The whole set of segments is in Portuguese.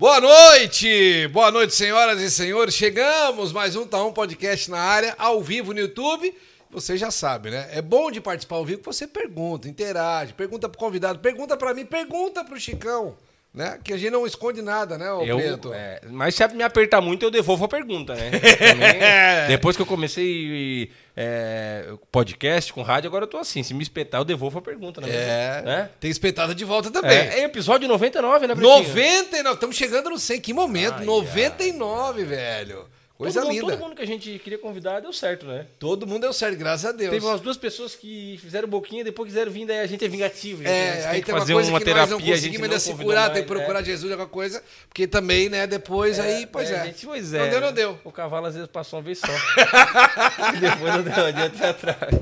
Boa noite! Boa noite, senhoras e senhores. Chegamos, mais um Tá Um Podcast na área, ao vivo no YouTube. Você já sabe, né? É bom de participar ao vivo que você pergunta, interage, pergunta pro convidado, pergunta para mim, pergunta pro Chicão, né? Que a gente não esconde nada, né, ô Eu, Preto? é, mas se me apertar muito, eu devolvo a pergunta, né? Também, depois que eu comecei é, podcast com rádio, agora eu tô assim. Se me espetar, eu devolvo a pergunta, né? É, Né? tem espetada de volta também. É, é episódio 99, né, Pretinho? 99, estamos chegando no 100, que momento, Ai, 99, velho. Coisa todo mundo, linda. Todo mundo que a gente queria convidar deu certo, né? Todo mundo deu certo, graças a Deus. Teve umas duas pessoas que fizeram boquinha, depois quiseram vir, daí a gente é vingativo. gente. É, gente aí tem que tem uma fazer coisa uma que terapia, nós não conseguimos ainda convidou segurar, mais, tem que procurar é. Jesus, alguma coisa, porque também, né, depois aí, pois é. a gente, pois é. Não deu, não deu. O cavalo às vezes passou uma vez só. depois não deu, adianta ir atrás.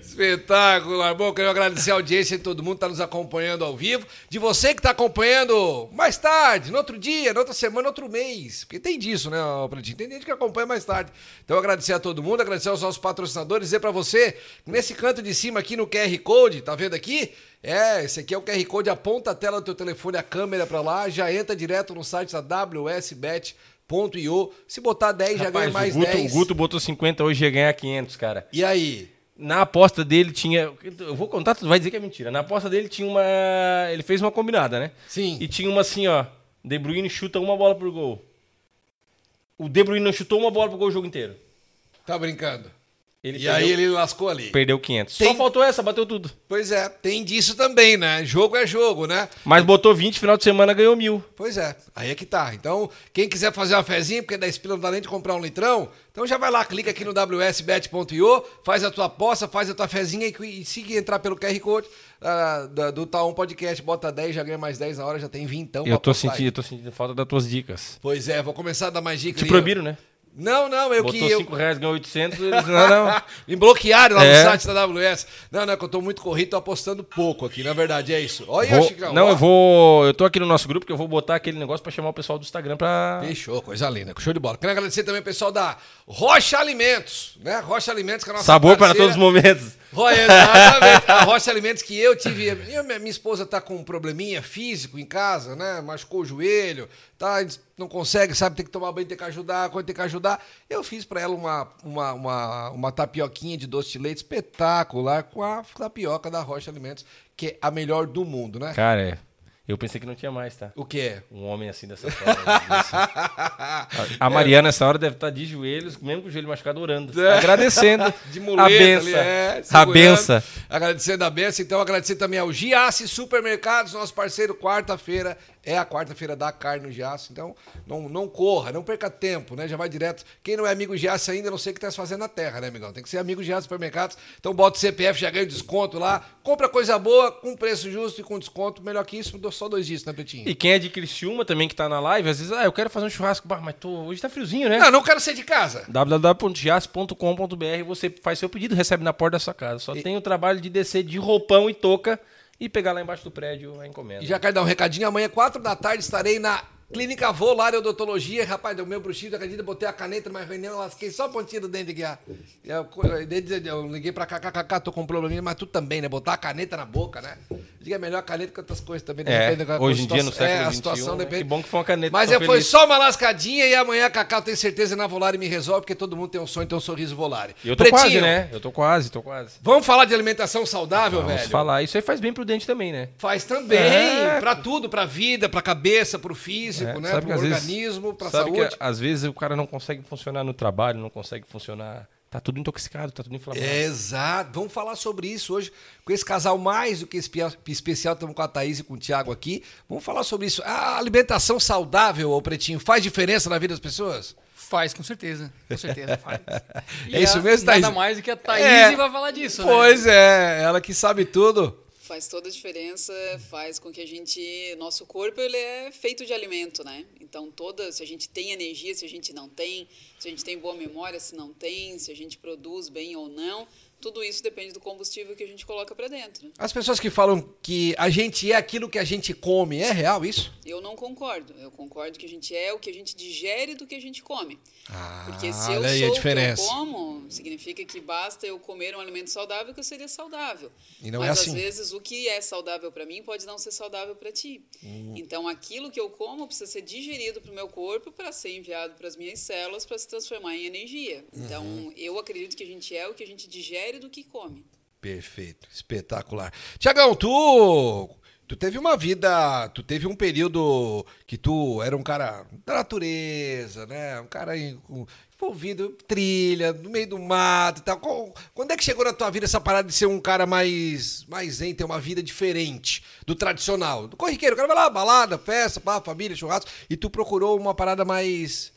Espetacular. Bom, quero agradecer a audiência de todo mundo que está nos acompanhando ao vivo. De você que está acompanhando mais tarde, no outro dia, na outra semana, outro mês. Porque tem disso, né, ô, Pretinho? Tem gente que acompanha mais tarde. Então, agradecer a todo mundo, agradecer aos nossos patrocinadores, dizer para você que nesse canto de cima aqui no QR Code, tá vendo aqui? É, esse aqui é o QR Code, aponta a tela do teu telefone, a câmera para lá, já entra direto no site da WSBet.io. Se botar 10, já ganha Rapaz, mais o Guto, 10. o Guto botou 50, hoje ia ganhar 500, cara. E aí? Na aposta dele tinha. Eu vou contar, tu vai dizer que é mentira. Na aposta dele tinha uma. Ele fez uma combinada, né? Sim. E tinha uma assim, ó. De Bruyne chuta uma bola pro gol. O De Bruyne não chutou uma bola pro gol o jogo inteiro. Tá brincando. Ele e perdeu, aí ele lascou ali. perdeu 500. Tem- Só faltou essa, bateu tudo. Pois é, tem disso também, né? Jogo é jogo, né? Mas botou 20, final de semana ganhou mil. Pois é, aí é que tá. Então, quem quiser fazer uma fezinha, porque 10 pila não dá nem de comprar um litrão, então já vai lá, clica aqui no wsbet.io, faz a tua aposta, faz a tua fezinha e, e se entrar pelo QR Code ah, da- do Taon Podcast, bota 10, já ganha mais 10 na hora, já tem 20 eu, tô sentindo, eu tô sentindo falta das tuas dicas. Pois é, vou começar a dar mais dicas. Te proibiram, né? Não, não, eu Botou que... Eu... 5 reais, ganhou 800. Eles, não, não. Me bloquearam lá É. no site da AWS. Não, não, é que eu tô muito corrido, tô apostando pouco aqui, na verdade é isso. Olha, Vou- Chicão. não, ó. eu vou. Eu tô aqui no nosso grupo que eu vou botar aquele negócio pra chamar o pessoal do Instagram pra. Fechou, coisa linda, show de bola. Quero agradecer também o pessoal da Rocha Alimentos, né? Rocha Alimentos, que é a nossa Sabor para parceira. todos os momentos. Ro- Exatamente. A Rocha Alimentos que eu tive. eu- minha, minha esposa tá com um probleminha físico em casa, né? Machucou o joelho, tá? Não consegue, sabe? Tem que tomar banho, tem que ajudar, quando tem que ajudar. Eu fiz para ela uma, uma, uma, uma tapioquinha de doce de leite espetacular com a tapioca da Rocha Alimentos, que é a melhor do mundo, né? Cara, é. Eu pensei que não tinha mais, tá? O que é? Um homem assim dessa forma. assim. A Mariana, nessa hora, deve estar de joelhos, mesmo com o joelho machucado, orando. Agradecendo De muleta a ali, benção. é, a benção. Agradecendo a benção. Então, agradecer também ao Giasse Supermercados, nosso parceiro, quarta-feira. É a quarta-feira da carne no Giasse. Então, não, não corra, não perca tempo, né? Já vai direto. Quem não é amigo Giasse ainda, não sei o que tá se fazendo na terra, né, amigão? Tem que ser amigo Giasse Supermercados. Então, bota o CPF, já ganha o desconto lá. Compra coisa boa, com preço justo e com desconto. Melhor que isso, só dois dias, né, Pretinho? E quem é de Criciúma também, que tá na live, às vezes, ah, eu quero fazer um churrasco. Bah, mas tô... hoje tá friozinho, né? Não, não quero ser de casa. www.gias.com.br você faz seu pedido, recebe na porta da sua casa. Só tem o trabalho de descer de roupão e touca e pegar lá embaixo do prédio a encomenda. E já quero dar um recadinho. Amanhã, quatro da tarde, estarei na Clínica Volar Odontologia. Rapaz, deu meu bruxinho, acredita? Botei a caneta numa reunião, lasquei só a pontinha do dente aqui. ó. Eu, eu, eu liguei pra KKK, tô com um probleminha, mas tu também, né? Botar a caneta na boca, né? Diga é melhor a caneta que outras coisas também. É, depende da- hoje em dia, no século é, a situação né? depende. Que bom que foi uma caneta, Mas é, foi só uma lascadinha e amanhã a Cacau tem certeza na Volare me resolve, porque todo mundo tem um sonho, tem um sorriso Volare. E eu tô quase, né? Eu tô quase, tô quase. Vamos falar de alimentação saudável, Vamos velho? falar. Isso aí faz bem pro dente também, né? Faz também, É. pra tudo, pra vida, pra cabeça, pro físico, É, né? sabe que Pro às vezes- organismo, pra sabe saúde. que às vezes o cara não consegue funcionar no trabalho, não consegue funcionar. Tá tudo intoxicado, tá tudo inflamado. Exato. Vamos falar sobre isso hoje com esse casal mais do que especial. Estamos com a Thaís e com o Thiago aqui. Vamos falar sobre isso. A alimentação saudável, ô Pretinho, faz diferença na vida das pessoas? Faz, com certeza. Com certeza faz. E É isso a- mesmo, Thaís? Nada mais do que a Thaís É. vai falar disso, né? Pois é, ela que sabe tudo. Faz toda a diferença, faz com que a gente, nosso corpo ele é feito de alimento, né? Então toda, se a gente tem energia, se a gente não tem, se a gente tem boa memória, se não tem, se a gente produz bem ou não, tudo isso depende do combustível que a gente coloca para dentro. né? As pessoas que falam que a gente é aquilo que a gente come, é real isso? Eu não concordo. Eu concordo que a gente é o que a gente digere do que a gente come. Ah, Porque se eu sou o que eu como, significa que basta eu comer um alimento saudável que eu seria saudável. E não Mas é às assim. vezes o que é saudável para mim pode não ser saudável para ti. Hum. Então aquilo que eu como precisa ser digerido para o meu corpo para ser enviado para as minhas células para se transformar em energia. Então Uhum. eu acredito que a gente é o que a gente digere do que come. Perfeito, espetacular. Tiagão, tu, tu teve uma vida, tu teve um período que tu era um cara da natureza, né? Um cara envolvido, trilha, no meio do mato e tal. Quando é que chegou na tua vida essa parada de ser um cara mais, mais zen, ter uma vida diferente do tradicional? Do corriqueiro, o cara vai lá, balada, festa, pá, família, churrasco, e tu procurou uma parada mais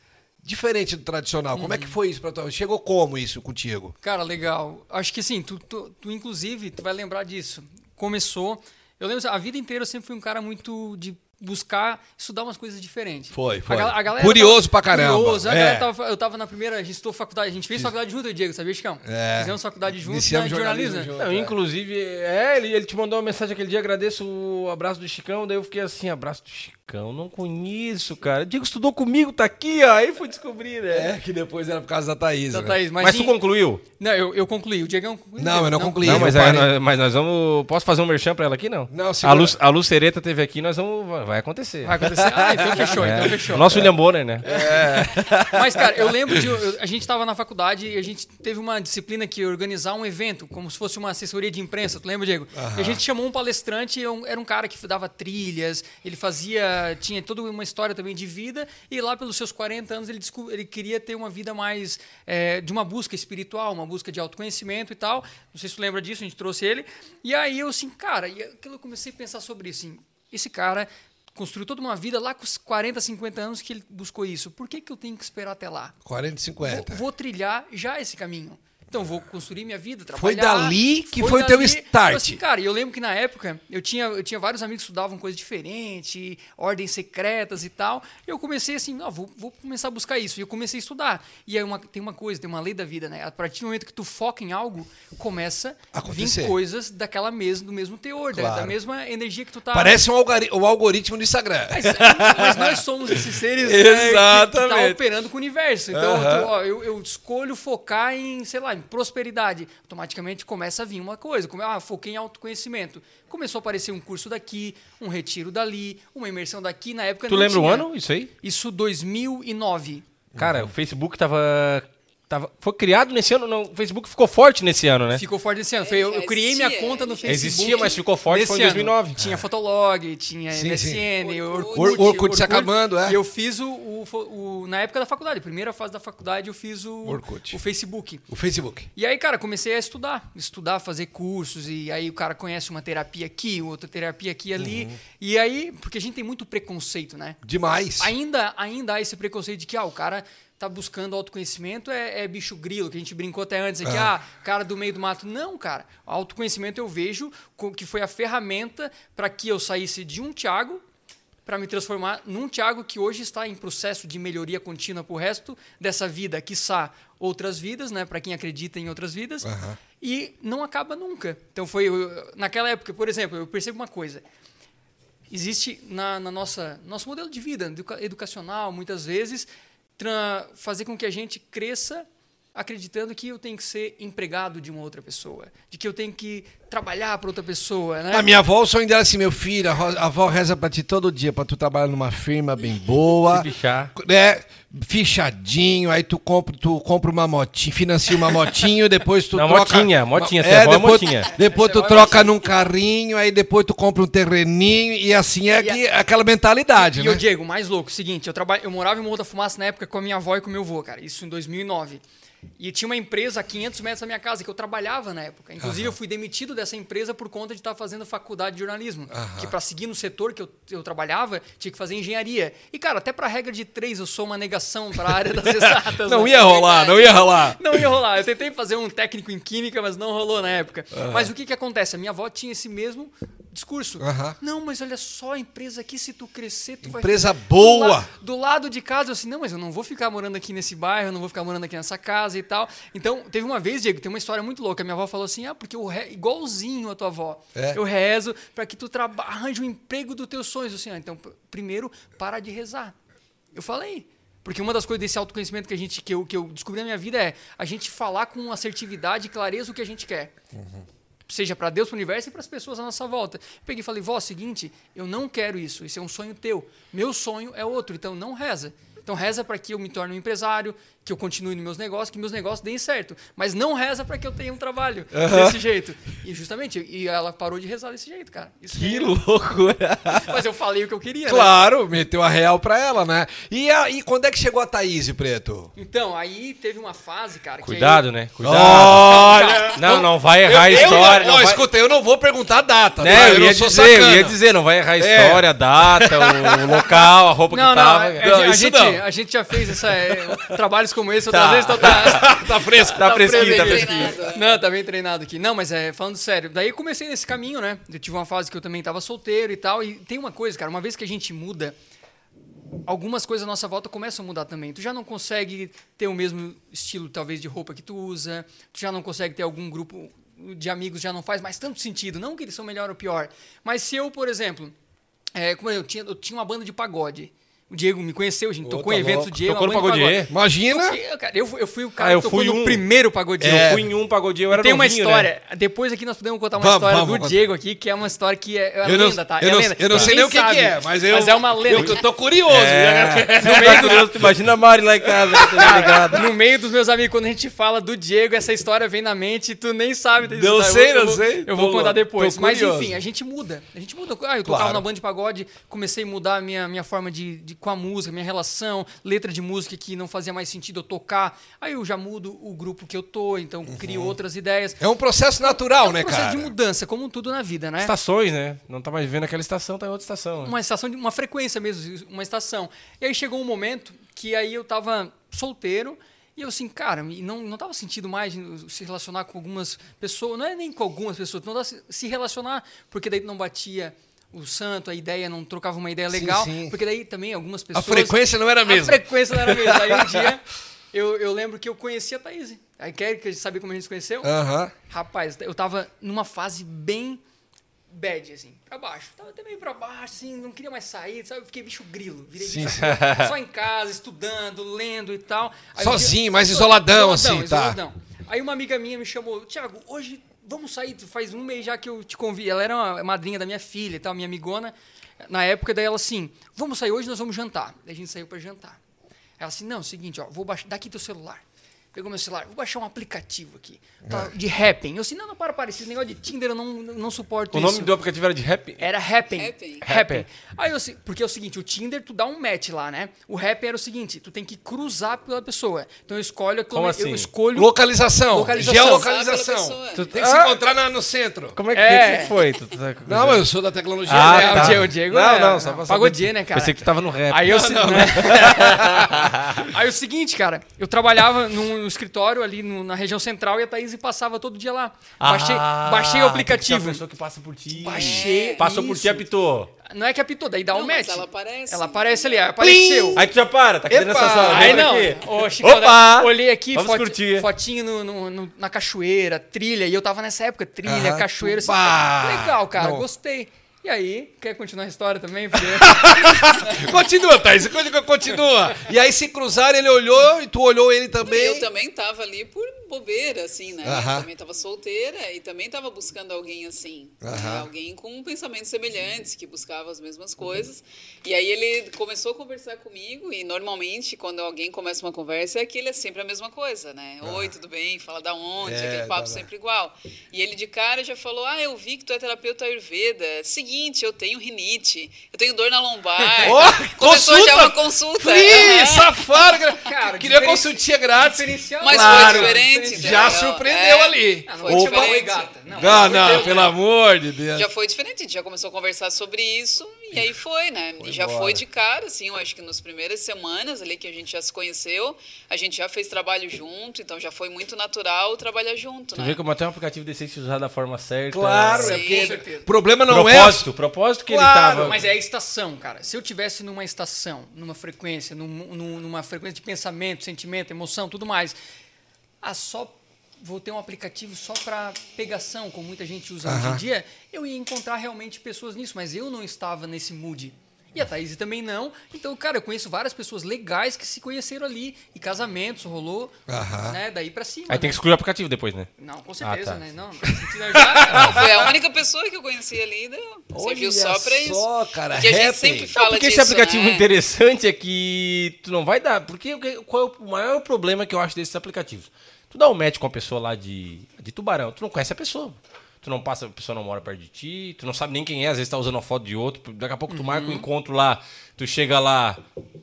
diferente do tradicional. Como é que foi isso pra tua? Chegou como isso contigo? Cara, legal. Acho que sim, tu, tu, tu, inclusive, tu vai lembrar disso. Começou. Eu lembro, a vida inteira eu sempre fui um cara muito de buscar estudar umas coisas diferentes. Foi, foi. A a galera Curioso tava- pra caramba. Curioso. A É. tava- eu tava na primeira, a gente estudou faculdade, a gente fez faculdade junto, Diego, sabia, Chicão? É. Fizemos faculdade junto Iniciamos né, jornalismo. jornalismo Não, inclusive, é, ele, ele te mandou uma mensagem aquele dia, agradeço o abraço do Chicão, daí eu fiquei assim, abraço do Chicão, não conheço, cara. Diego estudou comigo, tá aqui, ó, aí fui descobrir, né? É, que depois era por causa da Thaís. Da né? Thaís, mas, Mas, tu em- concluiu? Não, eu, eu concluí. O Diegão concluiu. Não, eu não concluí. Não, mas, aí nós, mas nós vamos. Posso fazer um merchan pra ela aqui, não? Não, a. Lu, a Lucereta teve aqui, nós vamos. Vai- acontecer. Vai acontecer. Ah, então fechou, É. então fechou. Nosso William Bonner, né? Mas, cara, eu lembro de. eu- a gente estava na faculdade e a gente teve uma disciplina que organizar um evento, como se fosse uma assessoria de imprensa. Tu lembra, Diego? E a gente chamou um palestrante, um- era um cara que dava trilhas, ele fazia. tinha toda uma história também de vida, e lá pelos seus 40 anos ele, ele queria ter uma vida mais. é, de uma busca espiritual, uma busca de autoconhecimento e tal. Não sei se tu lembra disso, a gente trouxe ele. E aí eu, assim, cara, e aquilo eu comecei a pensar sobre isso, assim, esse cara construiu toda uma vida lá com os 40, 50 anos que ele buscou isso. Por que, que eu tenho que esperar até lá? 40 e Vou, 50. vou trilhar já esse caminho. Então, vou construir minha vida, Foi trabalhar. dali que foi o teu dali. start. Então, Assim, cara, e eu lembro que na época eu tinha, eu tinha vários amigos que estudavam coisas diferentes, ordens secretas e tal. E eu comecei assim, não, vou, vou começar a buscar isso. E eu comecei a estudar. E aí uma, tem uma coisa, tem uma lei da vida, né? A partir do momento que tu foca em algo, começa a vir coisas daquela mesma, do mesmo teor, da- da, Claro. mesma energia que tu tá. Parece um algori- o algoritmo do Instagram. Mas, mas nós somos esses seres né, que- que tá operando com o universo. Então, tu, ó, eu, eu escolho focar em, sei lá, em prosperidade. Automaticamente começa a vir uma coisa. Como, ah, foquei em autoconhecimento. Começou a aparecer um curso daqui, um retiro dali, uma imersão daqui. Na época Tu não lembra o tinha. ano? Isso aí? Isso 2009. Cara, o Facebook tava. Tava foi criado nesse ano, não. O Facebook ficou forte nesse ano, né? Ficou forte esse ano. Foi, eu, eu criei minha conta no Facebook. Existia, mas ficou forte, nesse foi em ano. 2009. Tinha Fotolog, tinha Sim, MSN, sim. Orkut. Orkut. Orkut se acabando, é. E eu fiz o, o- o- Na época da faculdade, primeira fase da faculdade, eu fiz o, Orkut. o Facebook. O Facebook. E aí, cara, comecei a estudar, estudar, fazer cursos, e aí o cara conhece uma terapia aqui, outra terapia aqui e ali. Uhum. E aí, porque a gente tem muito preconceito, né? Demais. Ainda, ainda há esse preconceito de que ah, o cara tá buscando autoconhecimento é, é bicho grilo, que a gente brincou até antes aqui, ah, cara do meio do mato. Não, cara. O autoconhecimento eu vejo que foi a ferramenta para que eu saísse de um Thiago para me transformar num Thiago que hoje está em processo de melhoria contínua pro resto dessa vida, quiçá outras vidas, né, para quem acredita em outras vidas. Aham. E não acaba nunca. Então foi eu- naquela época, por exemplo, eu percebo uma coisa existe na, na nossa nosso modelo de vida educa- educacional muitas vezes fazer com que a gente cresça acreditando que eu tenho que ser empregado de uma outra pessoa, de que eu tenho que trabalhar para outra pessoa, né? A minha avó, o sonho dela é assim, meu filho, a a avó reza pra ti todo dia, pra tu trabalhar numa firma bem boa. Se fichar. É, fichadinho, aí tu compra, tu compra uma motinha, financia uma motinho, depois tu Não, troca... motinha, motinha, é, você é avó, é depois, motinha. Depois tu é troca num carrinho, aí depois tu compra um terreninho, e assim é E a- que, aquela mentalidade, E né? eu, Diego, mais louco, seguinte, eu, traba... eu morava em Morro da Fumaça na época com a minha avó e com o meu avô, cara, isso em 2009. E tinha uma empresa a 500 metros da minha casa que eu trabalhava na época. Inclusive, eu fui demitido dessa empresa por conta de estar fazendo faculdade de jornalismo. Que para seguir no setor que eu, eu trabalhava, tinha que fazer engenharia. E, cara, até para regra de três, eu sou uma negação para a área das exatas. Não né? ia rolar, não ia rolar. Não ia rolar. Eu tentei fazer um técnico em química, mas não rolou na época. Mas o que, que acontece? A minha avó tinha esse mesmo discurso. Aham. Não, mas olha só, a empresa aqui, se tu crescer, tu vai Empresa do boa. la- do lado de casa. Eu assim, não, mas eu não vou ficar morando aqui nesse bairro, eu não vou ficar morando aqui nessa casa e tal. Então, teve uma vez, Diego, tem uma história muito louca. Minha avó falou assim: ah, porque eu re... igualzinho a tua avó. É. Eu rezo para que tu traba... arranje o emprego dos teus sonhos. Assim, ah, então, primeiro, para de rezar. Eu falei. Porque uma das coisas desse autoconhecimento que, a gente, que, eu, que eu descobri na minha vida é a gente falar com assertividade e clareza o que a gente quer. Seja para Deus, para o universo e para as pessoas à nossa volta. Peguei e falei, vó, seguinte, eu não quero isso, isso é um sonho teu. Meu sonho é outro, então não reza. Então reza para que eu me torne um empresário, que eu continue nos meus negócios, que meus negócios deem certo. Mas não reza para que eu tenha um trabalho desse jeito. E justamente, e ela parou de rezar desse jeito, cara. Isso Que é- loucura. Mas eu falei o que eu queria, né? Claro, meteu a real pra ela, né? E, a, e quando é que chegou a Thaís, Preto? Então, aí teve uma fase, cara. que Cuidado, aí- né? Cuidado. Olha! Não, não vai errar a Eu- eu- história. ó, não vai... escuta, eu não vou perguntar a data, Né, tá? eu, não ia sou dizer, eu sacana. ia dizer, não vai errar a É. história, a data, o local, a roupa Não, que não, tava. a, Não, a isso gente, não. a gente já fez essa, é, trabalhos como esse outras Tá. vezes, então tá, tá fresco. Tá fresquinho, bem tá fresquinho. treinado. Não, tá bem treinado aqui. Não, mas é, falando sério, daí eu comecei nesse caminho, né? Eu tive uma fase que eu também tava solteiro e tal. E tem uma coisa, cara, uma vez que a gente muda, algumas coisas à nossa volta começam a mudar também. Tu já não consegue ter o mesmo estilo, talvez, de roupa que tu usa, tu já não consegue ter algum grupo de amigos, já não faz mais tanto sentido. Não que eles são melhor ou pior. Mas se eu, por exemplo, é, como eu tinha, eu tinha uma banda de pagode. O Diego me conheceu, a gente tocou tá em eventos louco. do Diego. Tocou no Pagodier? pagode. Imagina. Toquei, cara, eu, eu fui o cara Ah, eu que tocou fui no um. primeiro pagodinho. Eu fui em um pagodinho, eu era Tem uma novinho, né? história. Depois aqui nós podemos contar uma Vamos, história vamos, do vamos. Diego aqui, que é uma história que é, é Eu não- lenda, tá? eu é não- lenda. eu não sei nem o que que é, mas eu- é uma lenda. Eu tô, tô curioso. É, no meio do imagina a Mari lá em casa, tá ligado. No meio dos meus amigos, quando a gente fala do Diego, essa história vem na mente e tu nem sabe dessa Não história. sei, eu, não eu sei. Eu vou contar depois. Mas enfim, a gente muda. A gente muda. Ah, eu tocava na banda de pagode, comecei a mudar a minha, minha forma de- com a música, minha relação, letra de música que não fazia mais sentido eu tocar. Aí eu já mudo o grupo que eu tô, então crio outras ideias. É um processo natural, é um né, processo cara? de mudança, como tudo na vida, né? Estações, né? Não tá mais vivendo aquela estação, tá em outra estação. né? uma estação de uma frequência mesmo, uma estação. E aí chegou um momento que aí eu tava solteiro e eu assim, cara, não não tava sentindo mais se relacionar com algumas pessoas, não é nem com algumas pessoas, não tava se- se relacionar, porque daí não batia o santo, a ideia não trocava uma ideia Sim, legal, sim. porque daí também algumas A pessoas frequência não era a a mesma. frequência não era a mesma. Aí um dia eu, eu lembro que eu conheci a Thaís. Aí quer que a gente sabia como a gente se conheceu? Aham. Rapaz, eu tava numa fase bem bad, assim, pra baixo. Tava até meio pra baixo, assim, não queria mais sair, sabe? Eu fiquei bicho grilo, virei Sim. bicho grilo. Só em casa, estudando, lendo e tal. Aí um Sozinho, mais isoladão, assim, tá. isoladão. Aí uma amiga minha me chamou, Thiago, hoje vamos sair, faz um mês já que eu te convido. Ela era uma madrinha da minha filha e tal, minha amigona. Na época, daí ela assim, vamos sair hoje, nós vamos jantar. Daí a gente saiu pra jantar. Ela assim, não, seguinte, ó, vou baixar, dá aqui teu celular. Pegou meu celular, vou baixar um aplicativo aqui, tá, de Happn. Eu assim, não, não, para, para, esse negócio de Tinder eu não, não suporto O isso. nome do aplicativo era de rap? Era Happn. Happn. Happn. Aí eu, se- porque é o seguinte, o Tinder tu dá um match lá, né? O Happn era o seguinte, tu tem que cruzar pela pessoa. Então eu escolho a Como eu assim? escolho Localização. Localização. Geolocalização. Pessoa. Tem que se Ah. encontrar na- no centro. Como é que, É. que foi? Tu tá- Não, mas eu sou da tecnologia. Ah, né? Tá. o Diego, o Diego Não, é- não, só pra saber. Pagodinho, né, cara? Pensei que tu tava no rap. Aí eu, né? Aí o seguinte, cara, eu trabalhava num, no escritório ali no- na região central e a Thaís passava todo dia lá. Baixei, Ah, baixei o tem aplicativo. pessoa que passa por ti. Baixei. Passou por ti, isso. apitou. Não é que apitou, daí dá Não, um mas match. ela aparece. Ela aparece ali, aí apareceu. Aí tu já para, tá aqui dentro Epa! dessa sala. Aí não, aqui. ô, Chico, Opa! olhei aqui, Vamos foti- curtir. fotinho no- no- no- na cachoeira, trilha, e eu tava nessa época, trilha, Aham. cachoeira, assim, legal, cara, Não. gostei. E aí, quer continuar a história também? Porque... Continua, Thaís. Continua, Continua. E aí se cruzaram, ele olhou e tu olhou ele também. Eu também tava ali por bobeira, assim, né? Aham. Eu também tava solteira e também tava buscando alguém assim. né? Aham. Alguém com pensamentos semelhantes, que buscava as mesmas coisas. E aí ele começou a conversar comigo e normalmente quando alguém começa uma conversa é aquele é sempre a mesma coisa, né? Oi, tudo bem? Fala da onde? É, aquele papo tá, sempre igual. E ele de cara já falou: "Ah, eu vi que tu é terapeuta ayurveda. Seguinte, eu tenho rinite, eu tenho dor na lombar". Ó, Começou consulta! já uma consulta. Free, safado. Cara, Queria consultinha grátis. Diferencial. Mas Claro. foi diferente. Já surpreendeu É, ali. Não Foi vou chamar diferente. oi gata. Não, Não, pelo amor de não, Deus, pelo né? amor de Deus. Já foi diferente, a gente já começou a conversar sobre isso e aí foi, né? e já foi de cara, assim, eu acho que nas primeiras semanas ali que a gente já se conheceu, a gente já fez trabalho junto, então já foi muito natural trabalhar junto, Tu né? vê como até um aplicativo decente se usar da forma certa. Claro, Sim, é porque o problema não é... propósito, propósito que Claro, ele tava. Mas é a estação, cara. Se eu tivesse numa estação, numa frequência, num- num- numa frequência de pensamento, sentimento, emoção, tudo mais, ah, só vou ter um aplicativo só para pegação, como muita gente usa hoje em dia, eu ia encontrar realmente pessoas nisso, mas eu não estava nesse mood. E a Thaís também não. Então, cara, eu conheço várias pessoas legais que se conheceram ali. E casamentos rolou, Aham. né? Daí pra cima. Aí tem né? que excluir o aplicativo depois, né? Não, com certeza, Ah, tá. né? Não, não já, Foi a única pessoa que eu conheci ali, deu. Serviu Olha só pra isso. só, cara, Porque a gente happy. sempre Não, fala porque disso, esse aplicativo né? interessante é que tu não vai dar. Porque o que- qual é o maior problema que eu acho desses aplicativos? Tu dá um match com uma pessoa lá de, de Tubarão, tu não conhece a pessoa. Tu não passa, a pessoa não mora perto de ti, tu não sabe nem quem é, às vezes tá usando uma foto de outro, daqui a pouco tu marca um encontro lá, tu chega lá,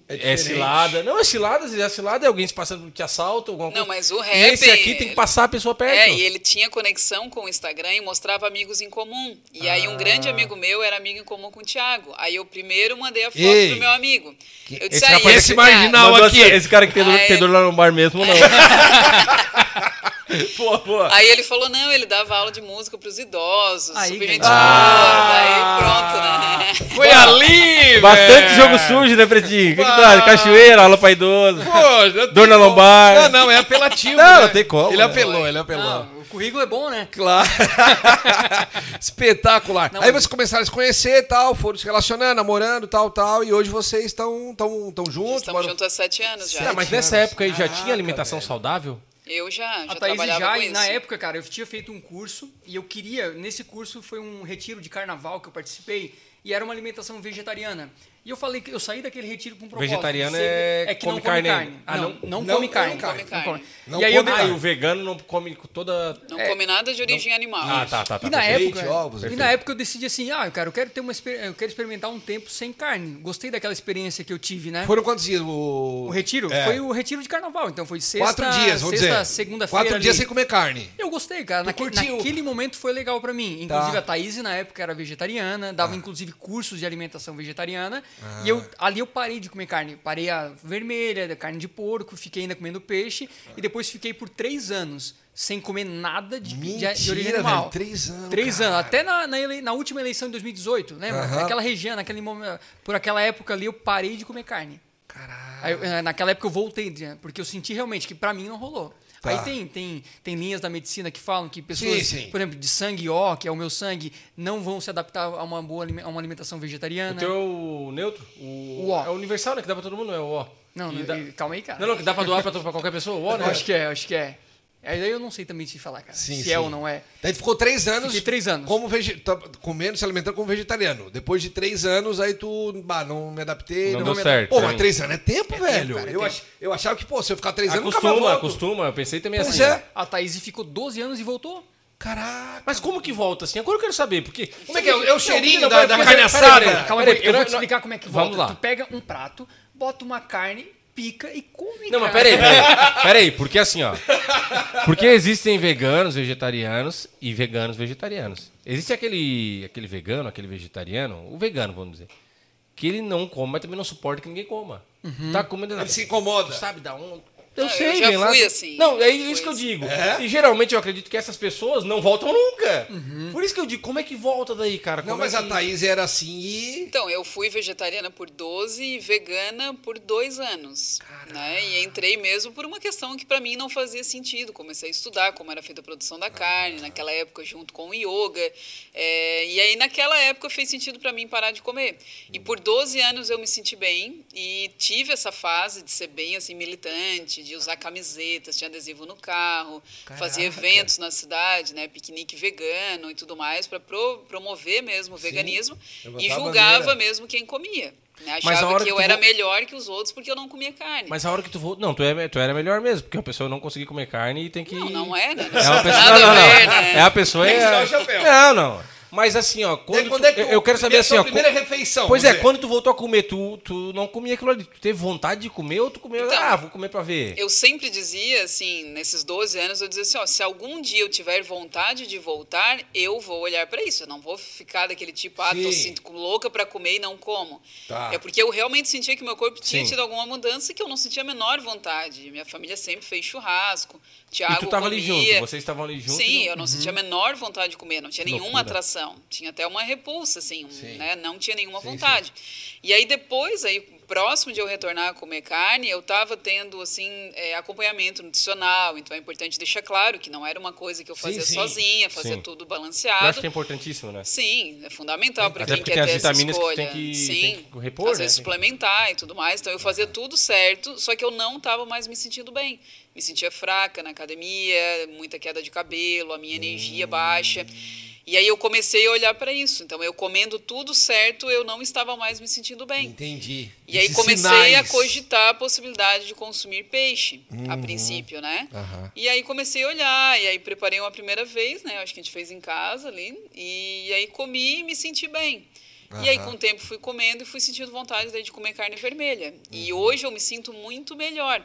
é, diferente. cilada. Não, é cilada, se é cilada, é alguém se passando te assalta, alguma Não, coisa. mas o E rap, esse aqui tem que passar a pessoa perto. É, e ele tinha conexão com o Instagram e mostrava amigos em comum. E aí Ah. um grande amigo meu era amigo em comum com o Thiago. Aí eu primeiro mandei a foto Ei. pro meu amigo. Eu disse, esse aí, rapaz- esse cara, marginal Mandou aqui. assim, Esse cara que tem dor, Aí- tem dor lá no bar mesmo, não. pô, pô. Aí ele falou, não, ele dava aula de música pros idosos, Aí super gente boa. Ah. Daí pronto, né? Foi ali, Bastante velho. Jogo sujo, né, Pretinho? O que, que tu Ah. acha? Cachoeira, aula pra idoso. Pô, Dor na lombar. Não, não, é apelativo. Não, né? não tem como, Ele né? apelou, ele apelou. Não, o currículo é bom, né? Claro. Espetacular. Não, Aí vocês começaram a se conhecer tal, foram se relacionando, namorando, tal, tal, e hoje vocês estão tão, tão juntos. Estamos moram- juntos há sete anos já. Tá, mas Sete nessa anos. época aí já Caraca, tinha alimentação velho. saudável? Eu já, já A Thaís trabalhava já, com e isso. na época, cara, eu tinha feito um curso e eu queria, nesse curso foi um retiro de carnaval que eu participei e era uma alimentação vegetariana. E eu falei que eu saí daquele retiro com um propósito. Vegetariano ser- é que come não come carne. carne. Ah, não, não- não, não- come não carne. come carne. Não e aí come eu, Ah, carne. e o vegano não come com toda. Não É. come nada de origem animal. Ah, tá, tá, tá. E na perfeito. época, ovos, e na época eu decidi assim, ah, cara, eu quero ter uma eu quero experimentar um tempo sem carne. Gostei daquela experiência que eu tive, né? Foram quantos dias? O, O retiro É. foi o retiro de carnaval, então foi sexta, Quatro dias, vamos sexta, dizer. segunda-feira. Quatro dias ali. sem comer carne. Eu gostei, cara. Naque- naquele momento foi legal pra mim. Inclusive Tá. a Thaís na época era vegetariana, dava inclusive cursos de alimentação vegetariana. Ah. E eu ali eu parei de comer carne. Parei a vermelha, da carne de porco, fiquei ainda comendo peixe e depois fiquei por três anos sem comer nada de, de- de origem Mentira, animal. velho. Três anos. Três cara. anos. Até na, na, ele- na última eleição de 2018, lembra? Aham. Naquela região, naquele momento, por aquela época ali, eu parei de comer carne. Caralho. Aí eh, naquela época eu voltei, né, porque eu senti realmente que pra mim não rolou. Tá. Aí tem, tem, tem linhas da medicina que falam que pessoas, Sim, sim. por exemplo, de sangue O, que é o meu sangue, não vão se adaptar a uma boa a uma alimentação O vegetariana. teu neutro? O, O O. É universal, né? Que dá pra todo mundo, não é o O. Não, não, dá- calma aí, cara. Não, não, que dá pra doar pra, pra qualquer pessoa, o O, né? Acho que é, acho que é. Aí eu não sei também te falar, cara. Sim, se sim. é ou não é. Daí tu ficou três anos. Fiquei três anos. Como vege... tá comendo, se alimentando como vegetariano. Depois de três anos, aí tu. Bah, não me adaptei. Não me deu adaptei. certo, Pô, também. mas três anos é tempo, velho. cara, é eu, tempo. ach- eu achava que, pô, se eu ficar três anos, nunca mais Acostuma, acostuma. Eu pensei também Pois assim. é. A Thaís ficou 12 anos e voltou. Caraca. Mas como que volta assim? Agora eu quero saber, porque... Como é que é? É o cheirinho Não, da, da peraí, carne assada? Calma aí, eu vou te não- explicar como é que Vamos volta. lá. Tu pega um prato, bota uma carne, pica e come, Não, mas cara. peraí, peraí. Peraí, porque assim, ó. Porque existem veganos vegetarianos e veganos vegetarianos. Existe aquele, aquele vegano, aquele vegetariano, o vegano, vamos dizer, que ele não come, mas também não suporta que ninguém coma. Tá comendo nada. Ele se incomoda. Tu sabe da onde? Ah, eu já vem lá. fui assim, Não, é isso que eu assim. digo. É? E geralmente eu acredito que essas pessoas não voltam nunca. Por isso que eu digo, como é que volta daí, cara? Não, Como mas é a que... Thaís era assim e. Então, eu fui vegetariana por 12 e vegana por dois anos. Né? E entrei mesmo por uma questão que para mim não fazia sentido. Comecei a estudar como era feita a produção da carne, naquela época junto com o yoga. É, e aí, naquela época, fez sentido para mim parar de comer. E por 12 anos eu me senti bem e tive essa fase de ser bem assim militante, de usar camisetas, tinha adesivo no carro, fazia Caraca. eventos na cidade, né, piquenique vegano e tudo mais para promover mesmo o veganismo e julgava mesmo quem comia. né? Mas a Achava hora que que eu era vo- melhor que os outros porque eu não comia carne. Mas a hora que tu voltou. Não, tu, é, tu era melhor mesmo, porque a pessoa não conseguia comer carne e tem que. Não, não é, né? É uma pessoa. Nada não, a não, ver, não. né? É a pessoa. É... Não, não. Mas assim, ó, quando, quando tu- é que eu, tu- eu quero saber primeira- assim, ó. primeira refeição, Pois é, ver. quando tu voltou a comer, tu, tu não comia aquilo ali. Tu teve vontade de comer ou tu comeu? Então, ah, vou comer pra ver. Eu sempre dizia, assim, nesses 12 anos, eu dizia assim, ó, se algum dia eu tiver vontade de voltar, eu vou olhar para isso. Eu não vou ficar daquele tipo, ah, tô Sim. sinto louca para comer e não como. Tá. É porque eu realmente sentia que meu corpo tinha Sim. tido alguma mudança e que eu não sentia a menor vontade. Minha família sempre fez churrasco, Tiago E tu tava ali comia. junto, vocês estavam ali junto. Sim, né? eu não sentia a menor vontade de comer, não tinha Que nenhuma loucura. Tinha até uma repulsa, assim, um, Sim. né? Não tinha nenhuma Sim, vontade. E aí depois, aí próximo de eu retornar a comer carne, eu estava tendo assim é, acompanhamento nutricional. Então é importante deixar claro que não era uma coisa que eu Sim, fazia sim. sozinha, fazia Sim. tudo Eu balanceado. acho que é importantíssimo, né? Sim, é fundamental para quem porque quer ter essa vitaminas que escolha. tem que- Sim, tem que repor, às né? vezes suplementar e tudo mais. Então eu fazia tudo certo, só que eu não estava mais me sentindo bem. Me sentia fraca na academia, muita queda de cabelo, a minha Hum. energia baixa. E aí eu comecei a olhar para isso. Então eu comendo tudo certo, eu não estava mais me sentindo bem. Entendi. E aí Esses comecei a sinais. cogitar a possibilidade de consumir peixe, a princípio, né? Aham. E aí comecei a olhar, e aí preparei uma primeira vez, né? Acho que a gente fez em casa ali. E aí comi e me senti bem. E aí, com o tempo, fui comendo e fui sentindo vontade de comer carne vermelha. E Uhum. hoje eu me sinto muito melhor.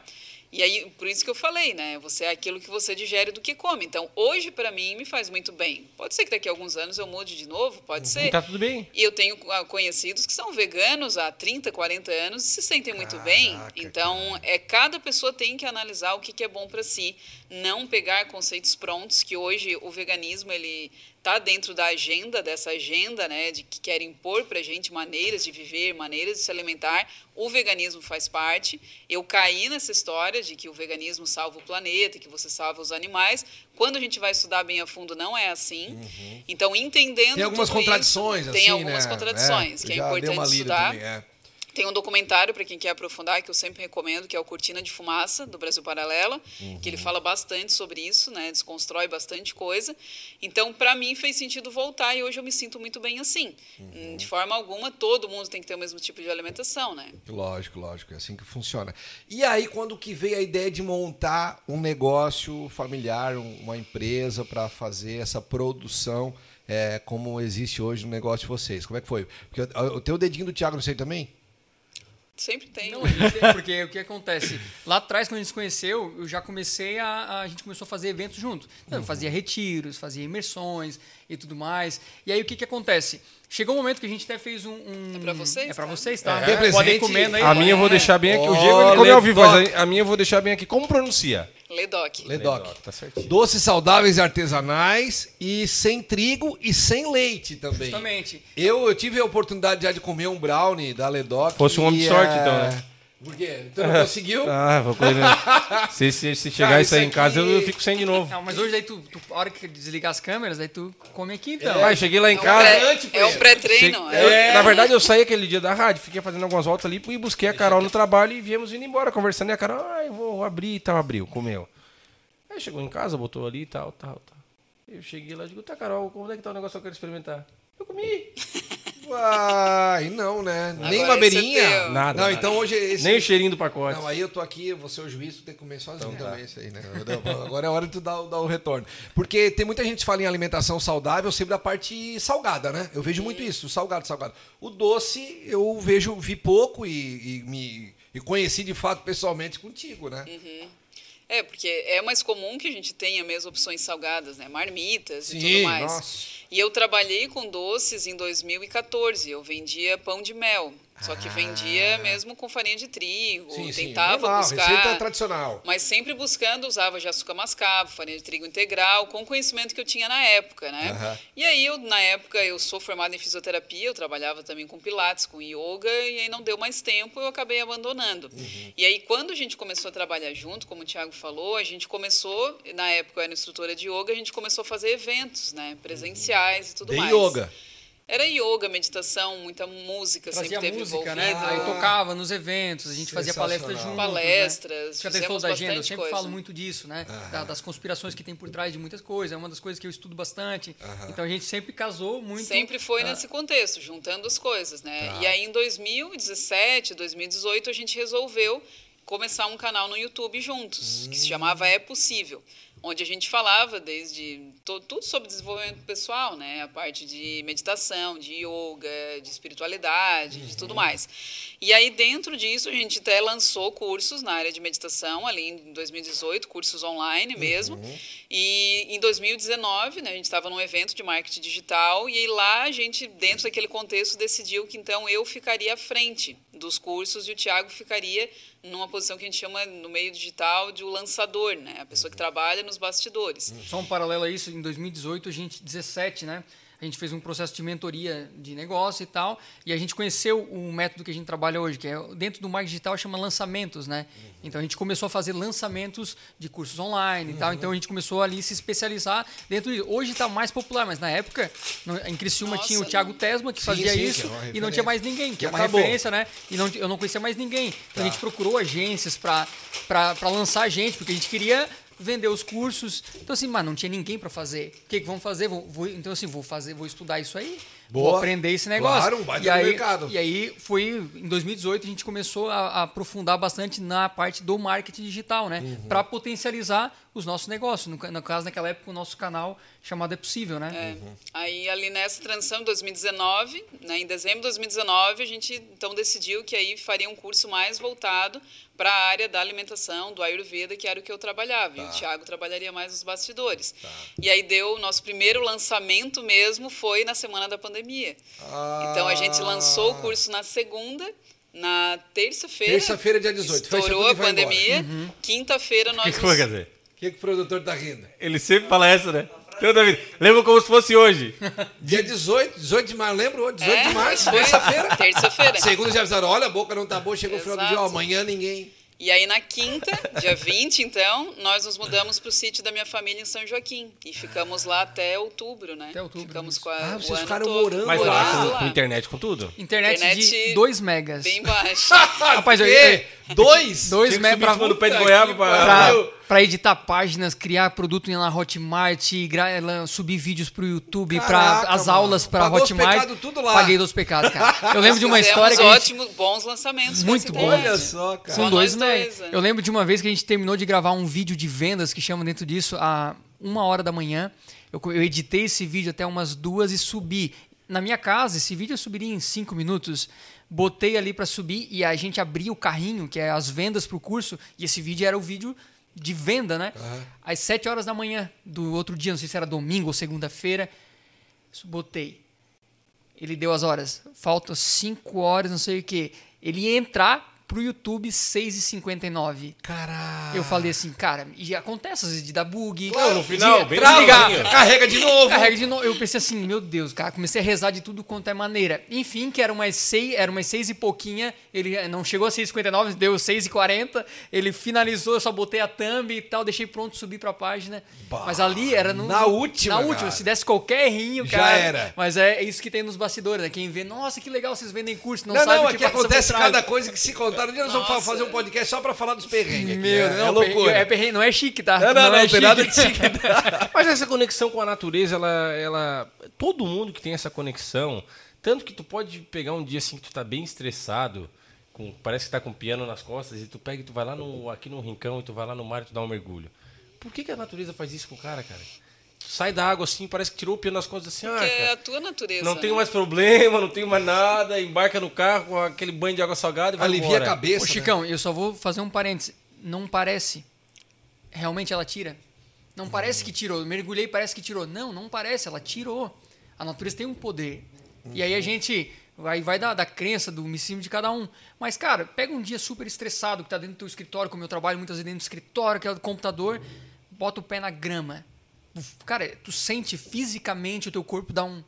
E aí, por isso que eu falei, né? Você é aquilo que você digere do que come. Então, hoje, para mim, me faz muito bem. Pode ser que daqui a alguns anos eu mude de novo, pode Uhum. ser. E tá tudo bem. E eu tenho ah, conhecidos que são veganos há 30, 40 anos e se sentem muito bem. Caraca, Então, é cada pessoa tem que analisar o que, que é bom para si, não pegar conceitos prontos, que hoje o veganismo ele tá dentro da agenda dessa agenda, né, de que quer impor para gente maneiras de viver, maneiras de se alimentar. O veganismo faz parte. Eu caí nessa história de que o veganismo salva o planeta, que você salva os animais. Quando a gente vai estudar bem a fundo, não é assim. Então, entendendo Uhum. Tem algumas tudo isso, contradições, assim, tem algumas né? contradições É, que é importante estudar. também, é. Tem um documentário para quem quer aprofundar que eu sempre recomendo, que é o Cortina de Fumaça do Brasil Paralela, que ele Uhum. fala bastante sobre isso, né? Desconstrói bastante coisa. Então, para mim fez sentido voltar e hoje eu me sinto muito bem assim. Uhum. De forma alguma, todo mundo tem que ter o mesmo tipo de alimentação, né? Lógico, lógico, é assim que funciona. E aí, quando que veio a ideia de montar um negócio familiar, um- uma empresa para fazer essa produção, é, como existe hoje no negócio de vocês? Como é que foi? Porque o o teu dedinho do Thiago não sei também? Sempre tem. Não, a gente tem, porque o que acontece? Lá atrás, quando a gente se conheceu, eu já comecei a. a- gente começou a fazer eventos juntos. Então, Eu fazia retiros, fazia imersões e tudo mais. E aí o que, que acontece? Chegou um momento que a gente até fez um. um- É pra vocês, É pra tá? vocês, tá? É. Podem comendo aí. A minha eu vou deixar bem aqui. O Diego ele come ao vivo, mas a a minha eu vou deixar bem aqui. Como pronuncia? Ledoc. Ledoc. Tá certinho. Doces saudáveis e artesanais e sem trigo e sem leite também. Justamente. Eu, eu tive a oportunidade já de comer um brownie da Ledoc. Fosse um homem de sorte, é, então, né? Por quê? Tu não conseguiu? Ah, vou comer. Se, se, se chegar Cara, isso aí em casa, aqui- eu fico sem de novo. Não, mas hoje daí tu, tu, a hora que desligar as câmeras, aí tu come aqui então. Vai, cheguei lá em É casa. pré- antes é ele. pré-treino. Che- é. eu- Na verdade, eu saí aquele dia da rádio, fiquei fazendo algumas voltas ali e busquei a Carol no trabalho e viemos indo embora conversando. E a Carol, ah, eu vou abrir e tal, abriu, comeu. Aí chegou em casa, botou ali e tal, tal, tal. Eu cheguei lá e digo, tá, Carol, como é que tá o negócio que eu quero experimentar? Eu comi. Ai, não, né? Nem Agora uma esse é beirinha? teu. Não, Nada, nada. então hoje esse... Nem o cheirinho do pacote. Não, aí eu tô aqui, você é o juiz, tu tem que comer sozinho Então tá. também isso aí, né? Agora é hora de tu dar, o- dar o retorno. Porque tem muita gente que fala em alimentação saudável sempre da parte salgada, né? Eu vejo muito isso, salgado, salgado. O doce eu vejo, vi pouco e, e me e conheci de fato pessoalmente contigo, né? É, porque é mais comum que a gente tenha mesmo opções salgadas, né? Marmitas e Sim, tudo mais. nossa. E eu trabalhei com doces em 2014. Eu vendia pão de mel. Só que vendia mesmo com farinha de trigo. Ah. Sim, sim, tentava normal, buscar. receita tradicional. Mas sempre buscando, usava de açúcar mascavo, farinha de trigo integral, com o conhecimento que eu tinha na época, né? Aham. E aí, eu, na época, eu sou formada em fisioterapia, eu trabalhava também com pilates, com yoga, e aí não deu mais tempo, eu acabei abandonando. Uhum. E aí, quando a gente começou a trabalhar junto, como o Thiago falou, a gente começou, na época eu era instrutora de yoga, a gente começou a fazer eventos, né? Presenciais e tudo De mais. yoga. Era yoga, meditação, muita música Fazia sempre teve música, envolvida. né? Aí tocava nos eventos, a gente fazia palestras juntos. Palestras, Né? Já até falou fizemos da agenda, eu sempre coisa. falo muito disso, né? Da- das conspirações que tem por trás de muitas coisas. É uma das coisas que eu estudo bastante. Então a gente sempre casou muito. Sempre foi ah, nesse contexto, juntando as coisas, né? Tá. E aí em 2017, 2018, a gente resolveu começar um canal no YouTube juntos, que se chamava É Possível. Onde a gente falava desde tudo sobre desenvolvimento pessoal, né? A parte de meditação, de yoga, de espiritualidade, de tudo mais. E aí dentro disso a gente até lançou cursos na área de meditação ali em 2018, cursos online mesmo. E em 2019, né, a gente estava num evento de marketing digital e lá a gente dentro daquele contexto decidiu que então eu ficaria à frente dos cursos e o Tiago ficaria numa posição que a gente chama no meio digital de o lançador, né? A pessoa que trabalha nos bastidores. Só um paralelo a isso, em 2018, a gente, 17, né? A gente fez um processo de mentoria de negócio e tal, e a gente conheceu o método que a gente trabalha hoje, que é dentro do marketing digital chama lançamentos, né? Então a gente começou a fazer lançamentos de cursos online e tal, então a gente começou ali a se especializar dentro disso. Hoje está mais popular, mas na época em Criciúma Nossa, tinha o Thiago não. Tesma que Sim, fazia sim, que isso é uma e não tinha mais ninguém, que é uma acabou. referência, né? E não, eu não conhecia mais ninguém. Então a gente procurou agências para lançar a gente, porque a gente queria vender os cursos. Então assim, mas não tinha ninguém para fazer. O que, que vamos fazer? Vou, vou- então assim, vou fazer, vou estudar isso aí. Vou Boa. aprender esse negócio. Claro, um baita e aí, mercado. E aí foi em 2018 a gente começou a, a aprofundar bastante na parte do marketing digital, né? Uhum. Para potencializar os nossos negócios. No, no caso, naquela época, o nosso canal chamado É Possível, né? É. Aí ali nessa transição, em 2019, né, em dezembro de 2019, a gente então decidiu que aí faria um curso mais voltado para a área da alimentação, do Ayurveda, que era o que eu trabalhava. E o Thiago trabalharia mais nos bastidores. E aí deu o nosso primeiro lançamento mesmo foi na semana da pandemia. Então a gente lançou o curso na segunda, na terça-feira. Terça-feira, dia 18. Fecha Estourou a pandemia. Quinta-feira O nós que, que foi, quer dizer? O que, que o produtor tá rindo? Ele sempre fala essa, né? Toda vida. Lembra como se fosse hoje. Dia 18, 18 de março, lembra? 18 É, de março, terça-feira. Terça-feira. Segunda já avisaram, olha, a boca não tá boa, chegou o final do dia, ó, Exato. amanhã ninguém. E aí na quinta, dia 20, então, nós nos mudamos para o sítio da minha família em São Joaquim. E ficamos lá até outubro, né? Até outubro, Ficamos isso. com a, Ah, o vocês ano ficaram todo. morando Mas lá, com, lá. com internet, com tudo. Internet, de Internet 2 megas. Bem baixo. Rapaz, eu, Quê? Dois? Dois Tinha que megas subir em pra, cima do pé de goiaba que pra editar páginas, criar produto na Hotmart, subir vídeos pro YouTube, para as mano. aulas pra Pagou os Hotmart. pecados tudo lá. Paguei dos pecados, cara. Eu lembro de uma história que a gente, ótimos, bons lançamentos. Muito bom. Olha só, cara. São dois megas. dois, né? Eu lembro de uma vez que a gente terminou de gravar um vídeo de vendas que chama dentro disso a uma hora da manhã. Eu, eu editei esse vídeo até umas duas e subi. Na minha casa, esse vídeo eu subiria em cinco minutos. Botei ali para subir e a gente abria o carrinho, que é as vendas pro curso, e esse vídeo era o vídeo de venda, né? Às sete horas da manhã do outro dia, não sei se era domingo ou segunda-feira, botei. Ele deu as horas. Faltam 5 horas, não sei o quê. Ele ia entrar pro YouTube 6h59. Caralho. Eu falei assim, cara, e acontece às vezes de dar bug. Claro, no final, de bem Trava, carrega de novo. Carrega de novo. Eu pensei assim, meu Deus, cara, comecei a rezar de tudo quanto é maneira. Enfim, que era umas seis, era umas seis e pouquinha, ele não chegou a 6h59, deu 6h40, ele finalizou, eu só botei a thumb e tal, deixei pronto subir pra página. Bah, Mas ali era no, na última, Na última, cara. se desse qualquer errinho, Já cara. era. Mas é isso que tem nos bastidores, né? Quem vê, nossa, que legal, vocês vendem curso, não, Não, sabe não, o que aqui passa por acontece trás. cada coisa que se contar. Um dia nós vamos Nossa. fazer um podcast só pra falar dos perrengues. aqui. Meu, é, não, é loucura. É perrengue, não é chique, tá? Não, não, não, é tem nada de chique. Mas essa conexão com a natureza, ela, ela. Todo mundo que tem essa conexão, tanto que tu pode pegar um dia assim que tu tá bem estressado, com, parece que tá com piano nas costas, e tu pega e tu vai lá no, aqui no rincão e tu vai lá no mar e tu dá um mergulho. Por que, que a natureza faz isso com o cara, cara? Sai da água assim, parece que tirou o piano das costas assim, ah, Porque é cara, a tua natureza. não né? tenho mais problema, não tenho mais nada, embarca no carro com aquele banho de água salgada e vai Alivia embora. a cabeça. Ô, né? Chicão, eu só vou fazer um parêntese. Não parece. Realmente ela tira. Não parece que tirou. Mergulhei, parece que tirou. Não, não parece, ela tirou. A natureza tem um poder. E aí a gente vai, vai da, da crença, do misticismo de cada um. Mas, cara, pega um dia super estressado que tá dentro do teu escritório, como eu trabalho muitas vezes dentro do escritório, que é do computador, bota o pé na grama. Uf, Cara, tu sente fisicamente o teu corpo dar um,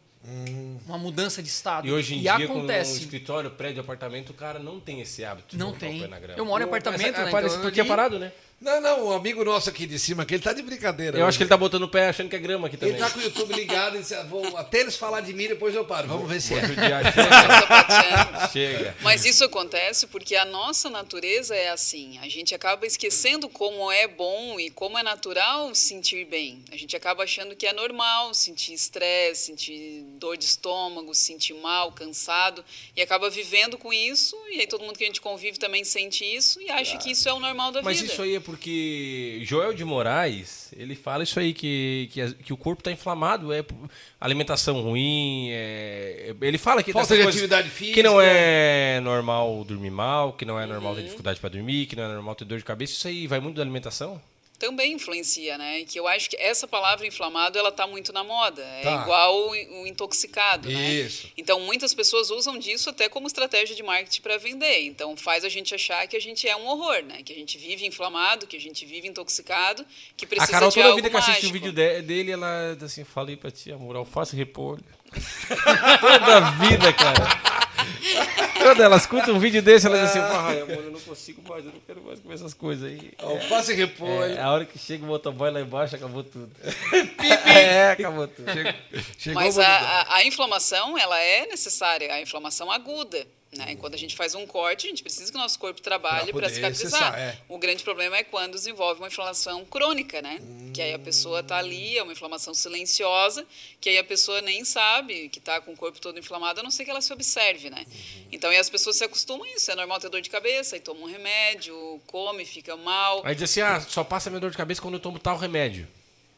uma mudança de estado. E hoje em dia, com acontece. no escritório, prédio, apartamento, o cara não tem esse hábito de Não tem. pé na grama. Eu moro em apartamento, Mas, né, Parece então que eu tu tinha ali- parado, né? Não, não, o amigo nosso aqui de cima, que ele tá de brincadeira. Eu né? acho que ele tá botando o pé achando que é grama aqui também. Ele tá com o YouTube ligado, e disse, ah, vou, até eles falar de mim, depois eu paro. Vamos ver se é. Chega. Chega. Mas isso acontece porque a nossa natureza é assim. A gente acaba esquecendo como é bom e como é natural sentir bem. A gente acaba achando que é normal sentir estresse, sentir dor de estômago, sentir mal, cansado e acaba vivendo com isso. E aí todo mundo que a gente convive também sente isso e acha que isso é o normal da Mas vida. isso aí é porque Joel de Moraes, ele fala isso aí, que, que, que o corpo está inflamado, é alimentação ruim, é- ele fala que Falta de atividade que física. não é normal dormir mal, que não é normal Uhum. ter dificuldade para dormir, que não é normal ter dor de cabeça, isso aí vai muito da alimentação? Também influencia, né? Que eu acho que essa palavra inflamado ela tá muito na moda. É Tá. igual o, intoxicado, né? Isso. Então muitas pessoas usam disso até como estratégia de marketing para vender. Então faz a gente achar que a gente é um horror, né? Que a gente vive inflamado, que a gente vive intoxicado, que A precisa Carol de toda algo vida que assiste o vídeo de- dele, ela diz assim, falei pra ti, amor, alface repolho. toda vida, cara. Quando ela escuta um vídeo desse, ela diz assim, ai, amor, eu não consigo mais, eu não quero mais comer essas coisas aí. Alface e repolho. É, a hora que chega o motoboy lá embaixo, acabou tudo. é, acabou tudo. Chegou Mas o a, a, a inflamação, ela é necessária, a inflamação aguda. Né? Quando a gente faz um corte, a gente precisa que o nosso corpo trabalhe para cicatrizar. cessar, é. O grande problema é quando desenvolve uma inflamação crônica, né? Que aí a pessoa está ali, é uma inflamação silenciosa, que aí a pessoa nem sabe que está com o corpo todo inflamado, a não ser que ela se observe, né? Uhum. Então, e as pessoas se acostumam a isso. É normal ter dor de cabeça, aí toma um remédio, come, fica mal. Aí diz assim, ah, só passa minha dor de cabeça quando eu tomo tal remédio.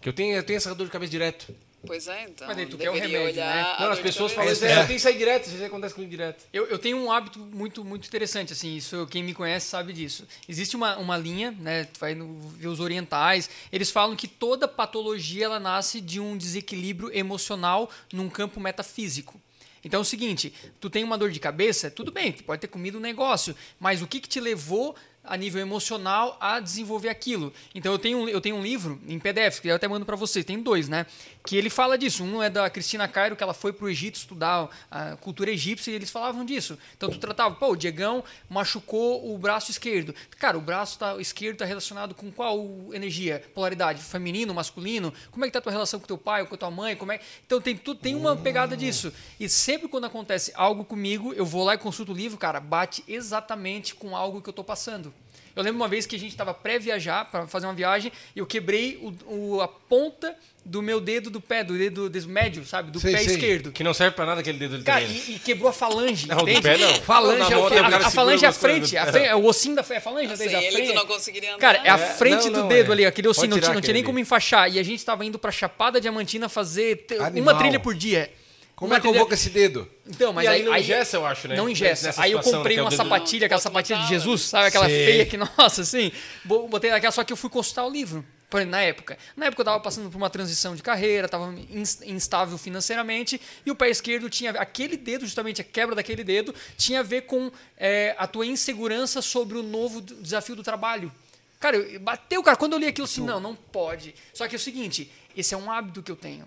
Que eu tenho, eu tenho essa dor de cabeça direto. Pois é, então. Mas daí tu quer o remédio, olhar né? Não, as pessoas falam assim, É. eu tenho que sair direto, isso aí acontece comigo direto. Eu, eu tenho um hábito muito, muito interessante, assim, isso quem me conhece sabe disso. Existe uma, uma linha, né, tu vai no, ver os orientais, eles falam que toda patologia ela nasce de um desequilíbrio emocional num campo metafísico. Então é o seguinte, tu tem uma dor de cabeça, tudo bem, tu pode ter comido um negócio, mas o que, que te levou a nível emocional a desenvolver aquilo. Então eu tenho, um- eu tenho um livro em PDF, que eu até mando para vocês, tem dois, né? Que ele fala disso. Um é da Cristina Cairo, que ela foi pro Egito estudar a cultura egípcia e eles falavam disso. Então tu tratava, pô, o Diegão machucou o braço esquerdo. Cara, o braço tá, o esquerdo está relacionado com qual energia? Polaridade? Feminino, masculino? Como é que tá a tua relação com teu pai com a tua mãe? Como é... Então tem, tudo, tem uma pegada disso. E sempre quando acontece algo comigo, eu vou lá e consulto o livro, cara, bate exatamente com algo que eu tô passando. Eu lembro uma vez que a gente estava pré-viajar, para fazer uma viagem, e eu quebrei o, o- a ponta do meu dedo do pé, do dedo des- médio, sabe? Do Sei, pé sei. esquerdo. Que não serve pra nada aquele dedo ali Cara, né? e, e quebrou a falange. Não, do entende? pé não. Falange é A, a segura falange é a frente. do A frente- é o ossinho da é a falange, Sem desde a ele, frente. tu não conseguiria andar. Cara, é a É, frente não, do não, dedo é. ali, aquele ossinho, não não tinha nem ali. como enfaixar. E a gente tava indo pra Chapada Diamantina fazer Animal. uma trilha por dia. Como é que eu vou com esse dedo? Então, mas E aí aí, não engessa, eu acho, né? Não engessa. Nessa Aí eu comprei que é uma sapatilha, aquela uma sapatilha de Jesus, né? sabe? Aquela Sei. feia que, nossa, assim. Bo- Botei naquela, só que eu fui consultar o livro. Por exemplo, na época. Na época eu tava passando por uma transição de carreira, tava ins- instável financeiramente, e o pé esquerdo tinha. Aquele dedo, justamente a quebra daquele dedo, tinha a ver com é, a tua insegurança sobre o novo desafio do trabalho. Cara, eu- bateu, cara. Quando eu li aquilo assim, não, não pode. Só que é o seguinte, esse é um hábito que eu tenho.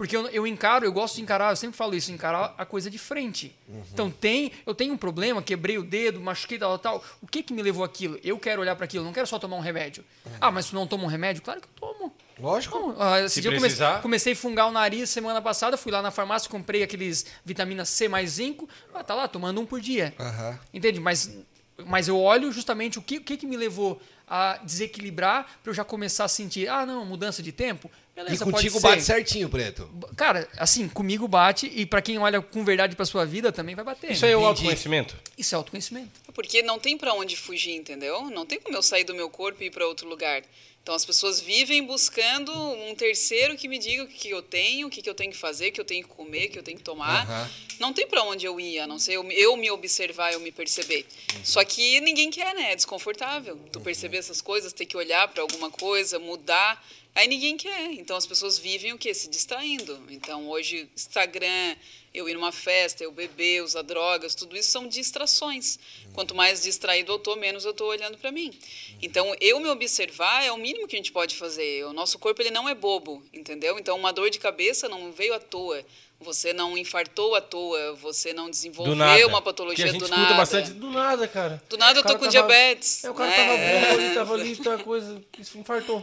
Porque eu, eu encaro, eu gosto de encarar, eu sempre falo isso, encarar a coisa de frente. Então tem, eu tenho um problema, quebrei o dedo, machuquei tal, tal. O que que me levou aquilo? Eu quero olhar para aquilo, não quero só tomar um remédio. Ah, mas tu não toma um remédio? Claro que eu tomo. Lógico. Não, ah, esse Se dia eu comecei, precisar. comecei a fungar o nariz semana passada, fui lá na farmácia, comprei aqueles vitamina C mais zinco, ah, tá lá, tomando um por dia. Aham. Entende? Mas, mas eu olho justamente o que, o que, que me levou a desequilibrar para eu já começar a sentir, ah, não, mudança de tempo. E Beleza, contigo pode ser. bate certinho, Preto. Cara, assim, comigo bate e pra quem olha com verdade pra sua vida também vai bater. Isso aí é o autoconhecimento? Isso é autoconhecimento. Porque não tem para onde fugir, entendeu? Não tem como eu sair do meu corpo e ir para outro lugar. Então as pessoas vivem buscando um terceiro que me diga o que eu tenho, o que eu tenho que fazer, o que eu tenho que comer, o que eu tenho que tomar. Aham. Não tem para onde eu ir, a não ser eu, eu me observar, eu me perceber. Só que ninguém quer, né? É desconfortável. Tu perceber essas coisas, ter que olhar para alguma coisa, mudar. Aí ninguém quer. Então as pessoas vivem o quê? Se distraindo. Então hoje, Instagram, eu ir numa festa, eu beber, usar drogas, tudo isso são distrações. Quanto mais distraído eu tô, menos eu tô olhando para mim. Então eu me observar é o mínimo que a gente pode fazer. O nosso corpo ele não é bobo, entendeu? Então uma dor de cabeça não veio à toa. Você não infartou à toa, você não desenvolveu nada. uma que patologia a gente do escuta nada. bastante do nada, cara. Do nada eu tô com tava- diabetes. É, o cara né? tava bom, ele tava ali, tá coisa, isso infartou.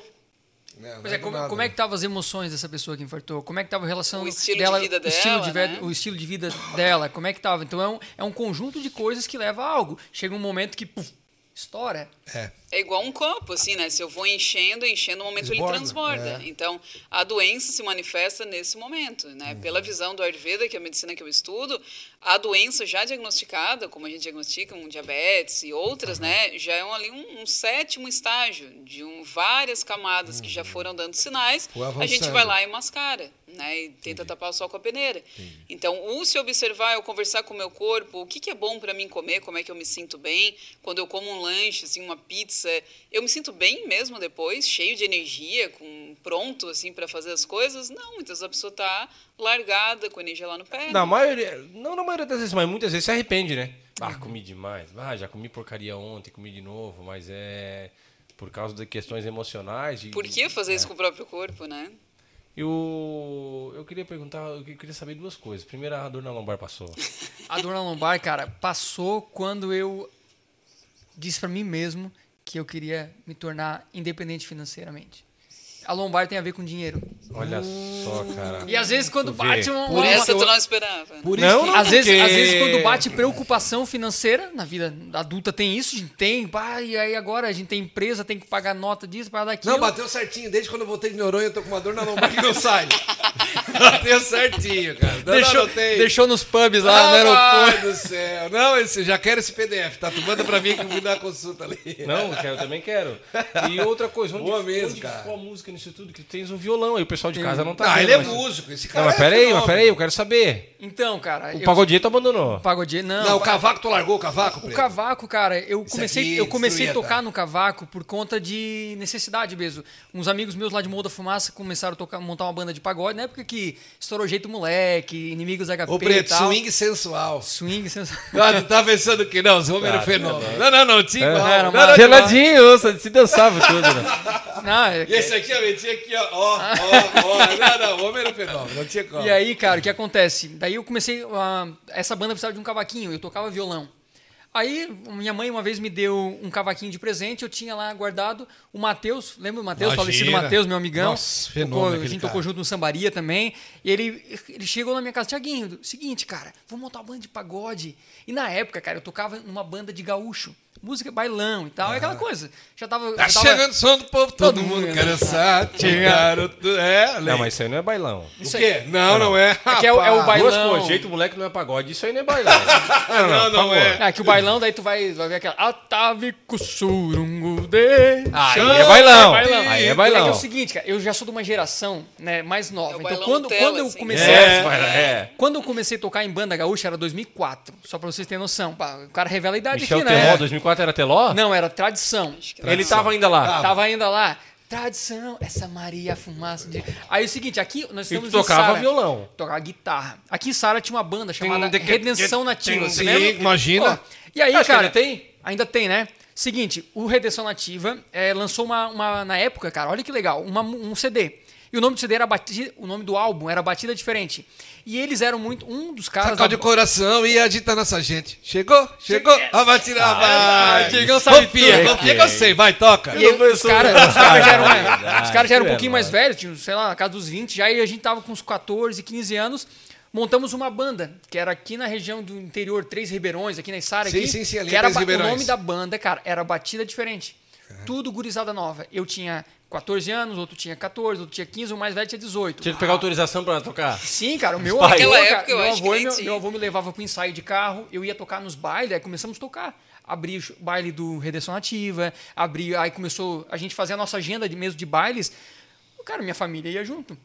Não, Pois não é, como, nada. como é que estavam as emoções dessa pessoa que infartou? Como é que estava a relação O estilo de dela, vida o estilo de, dela, né? o estilo de vida dela? Como é que estava? Então é um, é um conjunto de coisas que leva a algo. Chega um momento que puf, estoura. É. É igual um copo, assim, né? Se eu vou enchendo, enchendo, no momento Desborda, ele transborda. é. Então, a doença se manifesta nesse momento, né? Uhum. Pela visão do Ayurveda, que é a medicina que eu estudo, a doença já diagnosticada, como a gente diagnostica um diabetes e outras, né? Já é um, ali um, um sétimo estágio de um, várias camadas que já foram dando sinais. A gente vai lá e mascara, né? E tenta tapar o sol com a peneira. Então, o se observar, eu conversar com o meu corpo, o que, que é bom para mim comer, como é que eu me sinto bem. Quando eu como um lanche, assim, uma pizza, eu me sinto bem mesmo depois, cheio de energia, com pronto assim para fazer as coisas. Não, muitas vezes a pessoa tá largada com a energia lá no pé. Na maioria, não na maioria das vezes, mas muitas vezes se arrepende, né? Ah, comi demais. Ah, já comi porcaria ontem, comi de novo, mas é por causa de questões emocionais. De, Por que fazer isso com o próprio corpo, né? Eu, eu queria perguntar, eu queria saber duas coisas. Primeiro, a dor na lombar passou. A dor na lombar, cara, passou quando eu disse pra mim mesmo que eu queria me tornar independente financeiramente. A lombar tem a ver com dinheiro. Olha só, cara. E às vezes quando bate uma, Por Essa eu- tu não esperava. Por Não, isso que... não. às vezes, às vezes quando bate preocupação financeira, na vida adulta tem isso, a gente tem, pá, e aí agora a gente tem empresa, tem que pagar nota disso, pagar daquilo. Não, bateu certinho. Desde quando eu voltei de Noronha, eu tô com uma dor na lombar que não sai. bateu certinho, cara. Não, deixou, não, deixou nos pubs lá no Ah, aeroporto. Pai do céu. Não, esse, já quero esse PDF, tá? Tu manda pra mim que eu vou dar uma consulta ali. Não, eu também quero. E outra coisa, onde, Boa mesmo, onde cara. ficou a música nisso tudo? Que tens um violão aí, o pessoal de casa não tá Ah, vendo. ele é mas- músico. Esse Não, cara mas é peraí, mas peraí, eu quero saber. Então, cara, O eu- Pagodito abandonou. Pagodinho, não. Não, o cavaco, tu largou o cavaco, O Preto? cavaco, cara, eu comecei, aqui eu comecei a destruía, tocar tá? no cavaco por conta de necessidade mesmo. Uns amigos meus lá de Morro da Fumaça começaram a tocar, montar uma banda de pagode, na época que estourou Jeito Moleque, Inimigos HP Ô, Preto, e tal. swing sensual. Swing, sensacional. Ah, tu tá pensando que não, os homens eram Ah, fenômeno. Não, não, não, tinha É. Não, era Não, não, Geladinho, se dançava tudo, né? Não, é E que- esse aqui, ó, metia aqui, ó, ó, ó, ó. Não, não, o homem era fenômeno, não tinha como. E aí, cara, o que acontece? Daí eu comecei. a- essa banda precisava de um cavaquinho, eu tocava violão. Aí, minha mãe uma vez me deu um cavaquinho de presente, eu tinha lá guardado o Matheus, lembra do Matheus? Falecido Matheus, meu amigão. Nossa, fenômeno Tocou- a gente tocou junto no Sambaria também. E ele, ele chegou na minha casa, Tiaguinho, seguinte, cara, vou montar uma banda de pagode. E na época, cara, eu tocava numa banda de gaúcho. Música bailão e tal, é aquela coisa. Já tava. Tá já tava- chegando o som do povo, todo, Todo mundo dançar. garoto. É, Não, lembra. mas isso aí não é bailão. O quê? Não, não é. É que é o- é o bailão. Duas jeito moleque não é pagode, isso aí não é bailão. Não, não, por favor. é. Ah, que o bailão, daí tu vai, vai ver aquela. Atavico surungu de. Aí chão. é bailão. Aí é É, bailão. que é o seguinte, cara, eu já sou de uma geração né, mais nova. É então, bailão quando, Nutella, quando eu assim. comecei. É, a- é. Quando eu comecei a tocar em banda gaúcha era 2004, só pra vocês terem noção. O cara revela a idade Michel aqui, Teló, né? 2004 era Teló? Não, era tradição. Ele tava ainda lá. Tava ainda lá. Tradição, essa Maria Fumaça de. Aí é o seguinte, aqui nós estamos em tocava Sara. violão. Tocava guitarra. Aqui em Sara tinha uma banda chamada Redenção Nativa. Sim, imagina. E aí, Acho cara. ainda tem? Ainda tem, né? Seguinte, o Redenção Nativa eh, lançou uma, uma- Na época, cara, olha que legal, uma- um CD. E o nome do CD era batida, o nome do álbum era Batida Diferente. E eles eram muito. Um dos caras. Sacode o coração e agita nossa gente. Chegou? Chegou? Ah, vai tirar, vai. Diegão sabe confia, tudo. confia que eu sei. Vai, toca. E ele- os caras os caras já eram, Ah, os caras já eram um é, pouquinho mais velhos, tinham, sei lá, na casa dos 20, já e a gente tava com uns 14, 15 anos. Montamos uma banda, que era aqui na região do interior, Três Ribeirões, aqui na Sara. Sim, aqui, sim, sim, ali que era O nome da banda, cara, era Batida Diferente. Tudo gurizada nova. Eu tinha 14 anos, outro tinha 14, outro tinha 15, o mais velho tinha 18. Tinha que pegar autorização pra tocar. Sim, cara, o meu avô, Naquela cara, época eu meu, avô meu, meu avô me levava pro ensaio de carro, eu ia tocar nos bailes, aí começamos a tocar. Abri o baile do Redenção Nativa, abri, aí começou a gente fazer a nossa agenda de mesmo de bailes. Cara, minha família ia junto.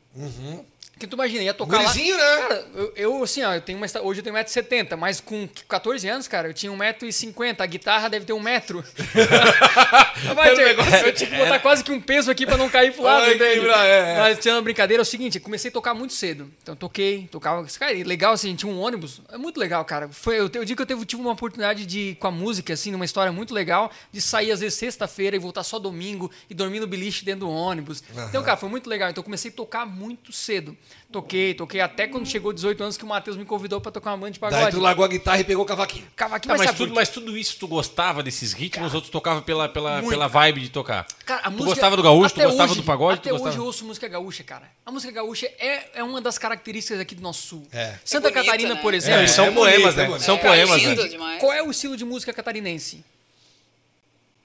Porque tu imagina, ia tocar Gurizinho, lá. né? Cara, eu, eu, assim, ó, eu tenho uma, hoje eu tenho 1,70m, mas com 14 anos, cara, eu tinha 1,50m. A guitarra deve ter um metro. Vai, Era um negócio- eu tive que botar quase que um peso aqui pra não cair pro lado, Ai, entende? é, é. Mas tinha uma brincadeira, é o seguinte, eu comecei a tocar muito cedo. Então toquei, tocava. Cara, legal assim, tinha um ônibus. É muito legal, cara. Foi, eu, eu digo que eu teve, tive uma oportunidade de, com a música, assim, numa história muito legal, de sair às vezes sexta-feira e voltar só domingo e dormir no beliche dentro do ônibus. Então, cara, foi muito legal. Então eu comecei a tocar muito cedo. Toquei, toquei até quando chegou 18 anos que o Matheus me convidou pra tocar uma banda de Daí pagode. tu largou a guitarra e pegou o cavaquinho. Cavaquinho, Tá, mas, sabe tudo, mas tudo isso tu gostava desses ritmos, os outros tocavam pela, pela, Muito, pela cara. vibe de tocar? Cara, a tu música- gostava do gaúcho, tu gostava hoje- do pagode, Até tu hoje gostava... eu ouço música gaúcha, cara. A música gaúcha é, é uma das características aqui do nosso sul. É. Santa É bonita, Catarina, né? por É, exemplo. e são é poemas, bonito, é né? bonito. São É, poemas, lindo né? demais. Qual é o estilo de música catarinense?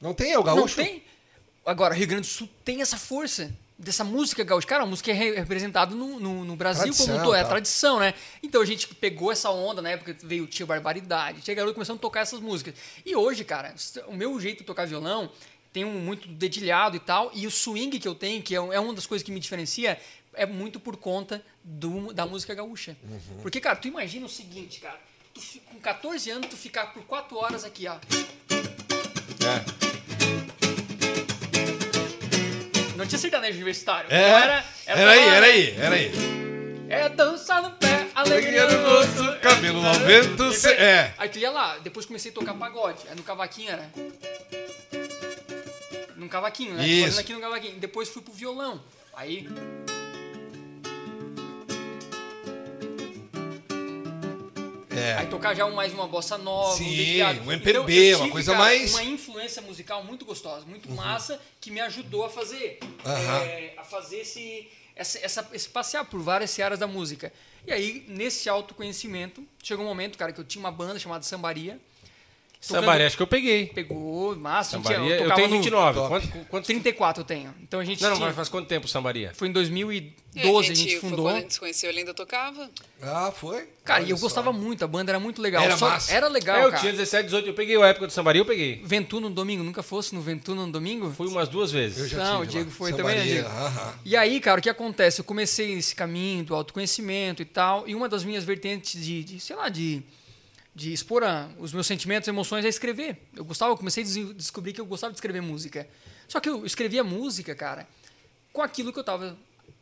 Não tem, é o Não gaúcho? tem. Agora, Rio Grande do Sul tem essa força dessa música gaúcha. Cara, a música é re- representada no, no, no Brasil Tradição, como um todo, é a tá. tradição, né? Então a gente pegou essa onda na época, veio o Tio Barbaridade, tinha garoto começando a tocar essas músicas. E hoje, cara, o meu jeito de tocar violão tem um muito dedilhado e tal, e o swing que eu tenho, que é é uma das coisas que me diferencia, é muito por conta do, da música gaúcha. Uhum. Porque, cara, tu imagina o seguinte, cara, tu, com 14 anos, tu ficar por 4 horas aqui, ó. É. Não tinha sertanejo universitário. É, Não era, era, aí, era né? aí, era aí. É dançar no pé, alegria no rosto. rosto, cabelo ao vento, se- é. Aí tu ia lá, depois comecei a tocar pagode. Aí no cavaquinho era. Num cavaquinho, né? Isso. Fazendo aqui no cavaquinho. Depois fui pro violão. Aí. É. Aí tocar já um- mais uma bossa nova, Sim, um Então, MPB, eu uma coisa cara, mais- Uhum. Uma influência musical muito gostosa, muito massa, que me ajudou a fazer. Aham. é, a fazer esse, essa, essa- esse passear por várias searas da música. E aí, nesse autoconhecimento, chegou um momento, cara, que eu tinha uma banda chamada Sambaria. Sambaria, acho que eu peguei. Pegou, massa. a gente- Sambaria, eu tocava tenho no 29. Top. Quanto, quanto, 34 eu tenho. Então a gente Não, não, tinha- mas faz quanto tempo Sambaria? Foi em É, 2012 a gente foi fundou. Quando a gente se conheceu, ele ainda tocava. Ah, foi? Cara, e eu só. gostava muito, a banda era muito legal. Era Só- massa. Era legal, É, eu cara. tinha 17, 18, eu peguei a época do Sambaria, eu peguei. Ventu no domingo, nunca fosse no Ventu no domingo? Fui umas duas vezes. Eu já Não, tive o Diego lá. foi também, né, Sambaria, Diego? E aí, cara, o que acontece? Eu comecei esse caminho do autoconhecimento e tal, e uma das minhas vertentes de, de, sei lá, de, de expor a- os meus sentimentos, emoções é escrever. Eu gostava, eu comecei a des- descobrir que eu gostava de escrever música. Só que eu escrevia música, cara, com aquilo que eu tava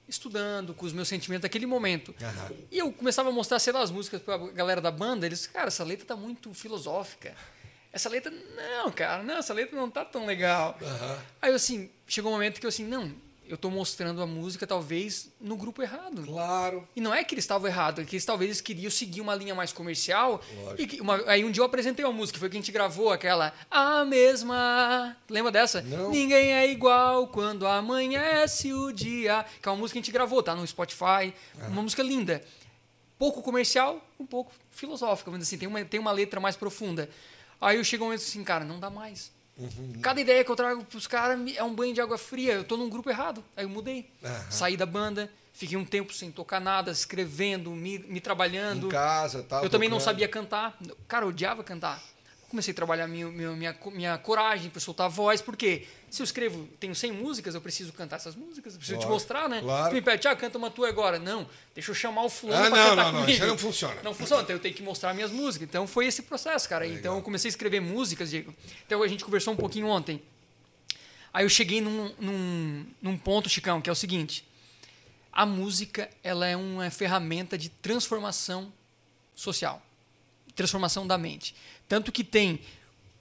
estudando, com os meus sentimentos naquele momento. Aham. E eu começava a mostrar, sei lá, as músicas pra galera da banda, eles, cara, essa letra tá muito filosófica. Essa letra, não, cara, não, essa letra não tá tão legal. Aí eu assim, chegou um momento que eu assim, não, eu tô mostrando a música talvez no grupo errado. Claro. E não é que eles estavam errados, é que eles talvez eles queriam seguir uma linha mais comercial. Lógico. E uma- aí um dia eu apresentei uma música, foi que a gente gravou aquela A mesma. Lembra dessa? Não. Ninguém é igual quando amanhece o dia. Que é uma música que a gente gravou, tá no Spotify. Uma música linda. Pouco comercial, um pouco filosófica, vamos dizer assim, tem uma, tem uma letra mais profunda. Aí eu chego um momento assim, cara, não dá mais. Cada ideia que eu trago pros caras é um banho de água fria. Eu tô num grupo errado. Aí eu mudei. Aham. Saí da banda, fiquei um tempo sem tocar nada, escrevendo, me, me trabalhando. Em casa, tá? eu também não sabia cantar. Cara, eu odiava cantar. Comecei a trabalhar minha, minha, minha, co- minha coragem para soltar a voz, porque se eu escrevo, tenho 100 músicas, eu preciso cantar essas músicas, eu preciso te Claro, mostrar, né? claro. Tu me pede, ah, canta uma tua agora. Não, deixa eu chamar o fulano Ah, não, cantar não, não, comigo. isso aí não funciona. Não funciona, então eu tenho que mostrar minhas músicas. Então foi esse processo, cara. Então eu comecei a escrever músicas, Diego. Então a gente conversou um pouquinho ontem. Aí eu cheguei num, num, num ponto, Chicão, que é o seguinte. A música, ela é uma ferramenta de transformação social. Transformação da mente. Tanto que tem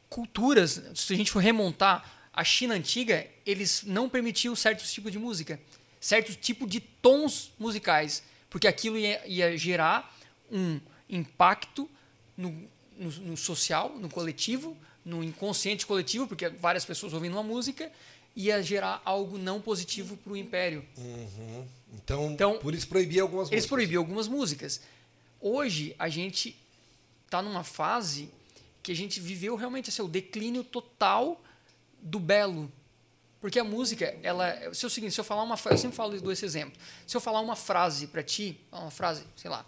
culturas, se a gente for remontar a China antiga, eles não permitiam certos tipos de música, certos tipos de tons musicais, porque aquilo ia, ia gerar um impacto no, no, no social, no coletivo, no inconsciente coletivo, porque várias pessoas ouvindo uma música, ia gerar algo não positivo para o império. Então, Então, por isso proibia algumas Eles músicas. proibiam algumas músicas. Hoje, a gente está numa fase que a gente viveu realmente assim, o declínio total do belo. Porque a música, ela. Se é o seguinte, se eu falar uma eu sempre falo esse exemplo. Se eu falar uma frase para ti, uma frase, sei lá,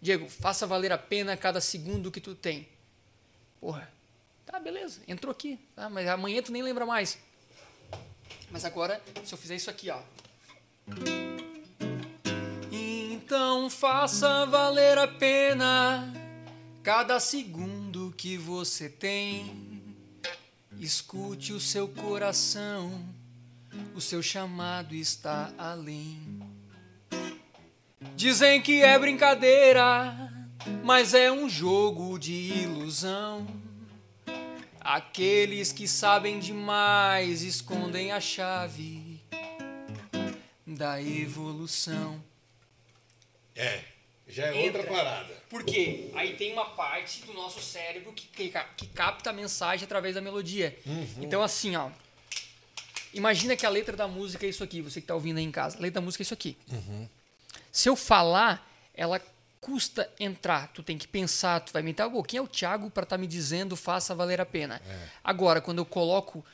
Diego, faça valer a pena cada segundo que tu tem. Porra, tá, beleza, entrou aqui, tá, mas amanhã tu nem lembra mais. Mas agora, se eu fizer isso aqui, ó. Então faça valer a pena cada segundo que você tem. Escute o seu coração, o seu chamado está além. Dizem que é brincadeira, mas é um jogo de ilusão. Aqueles que sabem demais escondem a chave da evolução. É, já é outra Entra. parada. Por quê? Aí tem uma parte do nosso cérebro que, que, que capta a mensagem através da melodia. Então, assim, ó. Imagina que a letra da música é isso aqui, você que está ouvindo aí em casa. A letra da música é isso aqui. Se eu falar, ela custa entrar. Tu tem que pensar, tu vai mentar, "Ô, quem é o Thiago para estar me dizendo faça valer a pena? Agora, quando eu coloco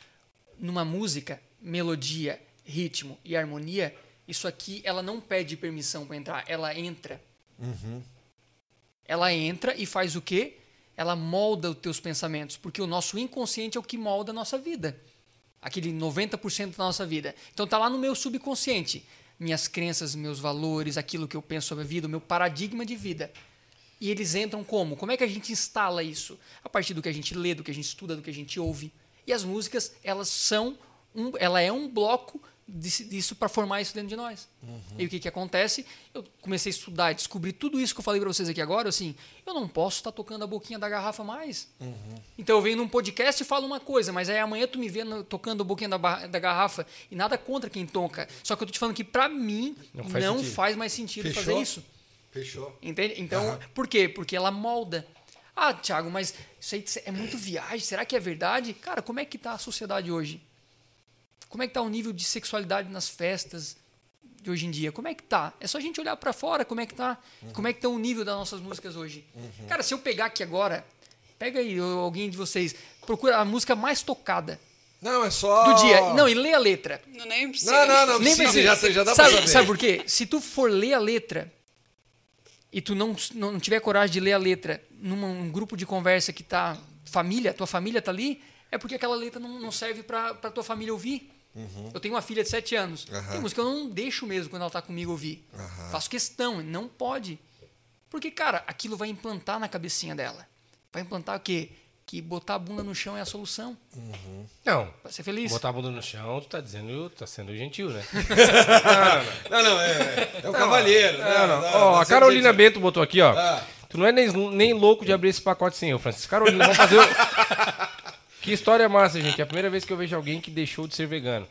numa música, melodia, ritmo e harmonia, isso aqui ela não pede permissão para entrar, ela entra. Ela entra e faz o quê? Ela molda os teus pensamentos, porque o nosso inconsciente é o que molda a nossa vida. Aquele 90% da nossa vida. Então tá lá no meu subconsciente, minhas crenças, meus valores, aquilo que eu penso sobre a vida, o meu paradigma de vida. E eles entram como? Como é que a gente instala isso? A partir do que a gente lê, do que a gente estuda, do que a gente ouve. E as músicas, elas são um, ela é um bloco disso, para formar isso dentro de nós. E o que que acontece? Eu comecei a estudar, descobri tudo isso que eu falei para vocês aqui agora, assim, eu não posso estar tocando a boquinha da garrafa mais. Então eu venho num podcast e falo uma coisa, mas aí amanhã tu me vê no- tocando a boquinha da, da garrafa e nada contra quem toca. Só que eu tô te falando que para mim Não não, faz faz, sentido. mais sentido Fechou? fazer isso. Fechou. Entende? Então, Aham. por quê? Porque ela molda. Ah, Thiago, mas isso aí é muito viagem. Será que é verdade? Cara, como é que tá a sociedade hoje? Como é que tá o nível de sexualidade nas festas de hoje em dia? Como é que tá? É só a gente olhar pra fora como é que tá. Como é que tá o nível das nossas músicas hoje. Cara, se eu pegar aqui agora, pega aí alguém de vocês, procura a música mais tocada Não, é só. do dia. Não, e lê a letra. Não, nem precisa. Não, não, não Nem precisa, precisa. já, já dá sabe, pra saber. sabe por quê? Se tu for ler a letra e tu não, não tiver coragem de ler a letra num um grupo de conversa que tá família, tua família tá ali, é porque aquela letra não, não serve pra, pra tua família ouvir. Eu tenho uma filha de 7 anos. Uhum. Tem música que eu não deixo mesmo quando ela tá comigo ouvir. Faço questão, não pode. Porque, cara, aquilo vai implantar na cabecinha dela. Vai implantar o quê? Que botar a bunda no chão é a solução. Não. Pra ser feliz. Botar a bunda no chão, tu tá dizendo, tá sendo gentil, né? Não, não, é, é o cavalheiro. né? Não, não. Não, Ó, não, a Carolina sempre- Bento botou aqui, ó. Ah. Tu não é nem, nem louco de abrir esse pacote sem eu, Francisco. Carolina, vamos fazer. que história massa, gente. É a primeira vez que eu vejo alguém que deixou de ser vegano.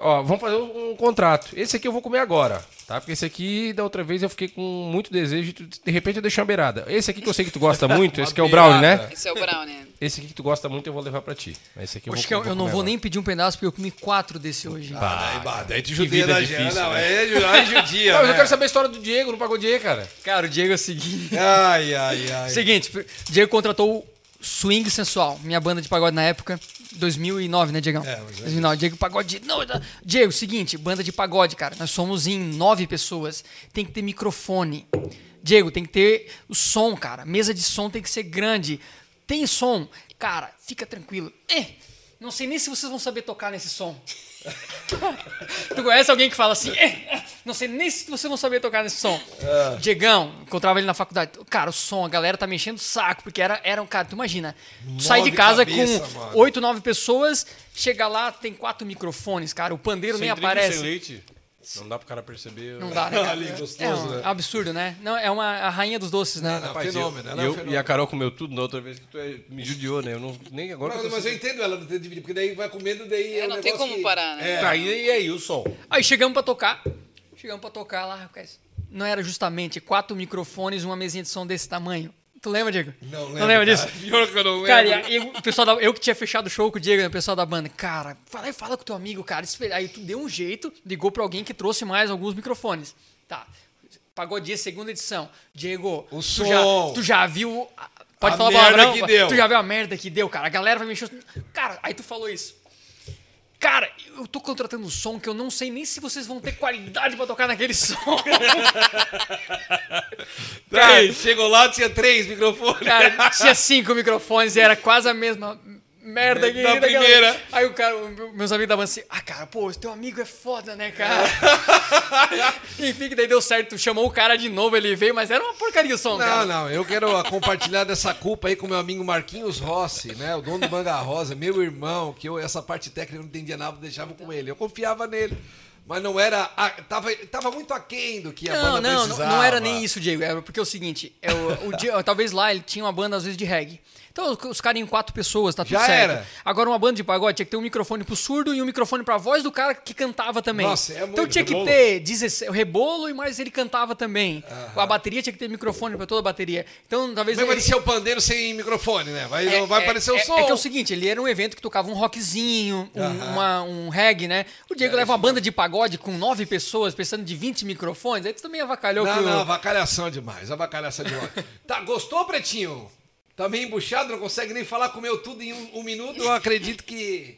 Ó, vamos fazer um, um contrato. Esse aqui eu vou comer agora, tá? Porque esse aqui, da outra vez, eu fiquei com muito desejo. e tu- De repente eu deixei uma beirada. Esse aqui que eu sei que tu gosta muito, esse que é o brownie, né? Esse é o brownie. Esse aqui que tu gosta muito, eu vou levar pra ti. Esse aqui eu Acho vou, que eu, eu não vou agora. nem pedir um pedaço, porque eu comi quatro desse hoje. Ah, daí, bah, daí tu judia da difícil, gente. Não, né? é, ju- ai, judia. Não, mas eu né? quero saber a história do Diego, não pagou Diego, cara. Cara, o Diego é o seguinte. Ai, ai, ai. Seguinte, o Diego contratou o Swing Sensual, minha banda de pagode na época, 2009, né, Diegão? É, mas é 2009, Diego Pagode. Não, não. Diego, seguinte, banda de pagode, cara. Nós somos em nove pessoas. Tem que ter microfone. Diego, tem que ter o som, cara. Mesa de som tem que ser grande. Tem som. Cara, fica tranquilo. Eh, não sei nem se vocês vão saber tocar nesse som. tu conhece alguém que fala assim, "Eh, não sei nem se vocês vão saber tocar nesse som. Diegão, encontrava ele na faculdade. Cara, o som, a galera tá me enchendo o saco, porque era, era um cara, tu imagina, tu sai de casa cabeça, com oito, nove pessoas, chega lá, tem quatro microfones, cara, o pandeiro nem Sem trigo, aparece. Sem leite. Não dá pro cara perceber. Não dá, né? cara? Ali, gostoso, é um né? absurdo, né? Não, é uma a rainha dos doces, né? Não, Rapaz, fenômeno, eu, é um eu- fenômeno. e a Carol comeu tudo na outra vez que tu é- me judiou, né? Eu não, nem agora. Mas, eu mas eu entendo ela não ter dividido, porque daí vai comendo, daí. É, um não tem como que- parar, né? É. Tá, e, e aí, o som? Aí chegamos pra tocar. Chegamos pra tocar lá, rapaz. Não era justamente quatro microfones, uma mesinha de som desse tamanho. Tu lembra, Diego? Não lembro, Não lembra cara. disso? Pior que eu não lembro. Cara, e aí o pessoal da, eu que tinha fechado o show com o Diego, né, o pessoal da banda, cara, fala fala com teu amigo, cara. Aí tu deu um jeito, ligou pra alguém que trouxe mais alguns microfones. Tá. Pagou dia, segunda edição. Diego, O tu, som. Já, tu já viu. Pode A falar merda palavrão? que deu. Tu já viu a merda que deu, cara? A galera vai me encher. os- Cara, aí tu falou isso. Cara, eu tô contratando um som que eu não sei nem se vocês vão ter qualidade pra tocar naquele som. Daí, chegou lá, tinha três microfones. Cara, tinha cinco microfones e era quase a mesma merda que Da daquela- primeira. Aí o cara, meus amigos davam assim, ah, cara, pô, teu amigo é foda, né, cara? Enfim, que daí deu certo, chamou o cara de novo, ele veio, mas era uma porcaria o som, Não, cara. não, eu quero compartilhar dessa culpa aí com meu amigo Marquinhos Rossi, né? O dono do Manga Rosa, meu irmão, que eu, essa parte técnica eu não entendia nada, eu deixava com ele. Eu confiava nele. Mas não era. tava, tava muito aquém do que a Não, banda não, não, precisava. não era nem isso, Diego. Era porque é o seguinte, é o, o talvez lá ele tinha uma banda às vezes de reggae. Então os- caras em quatro pessoas, tá tudo Já certo. era. Agora uma banda de pagode tinha que ter um microfone pro surdo e um microfone pra voz do cara que cantava também. Nossa, é muito então tinha que rebolo. ter 16, o rebolo e mais ele cantava também. A bateria tinha que ter microfone pra toda a bateria. Então talvez Vai ele- parecer o pandeiro sem microfone, né? Vai, não vai aparecer o é, som. É que é o seguinte, ele era um evento que tocava um rockzinho, um, uma- um reggae, né? O Diego leva uma banda de pagode com nove pessoas, precisando de 20 microfones, aí tu também avacalhou Não, que não, avacalhação demais, avacalhação demais. tá, gostou, Pretinho? Tá meio embuchado, não consegue nem falar, comeu tudo em um, um minuto, eu acredito que...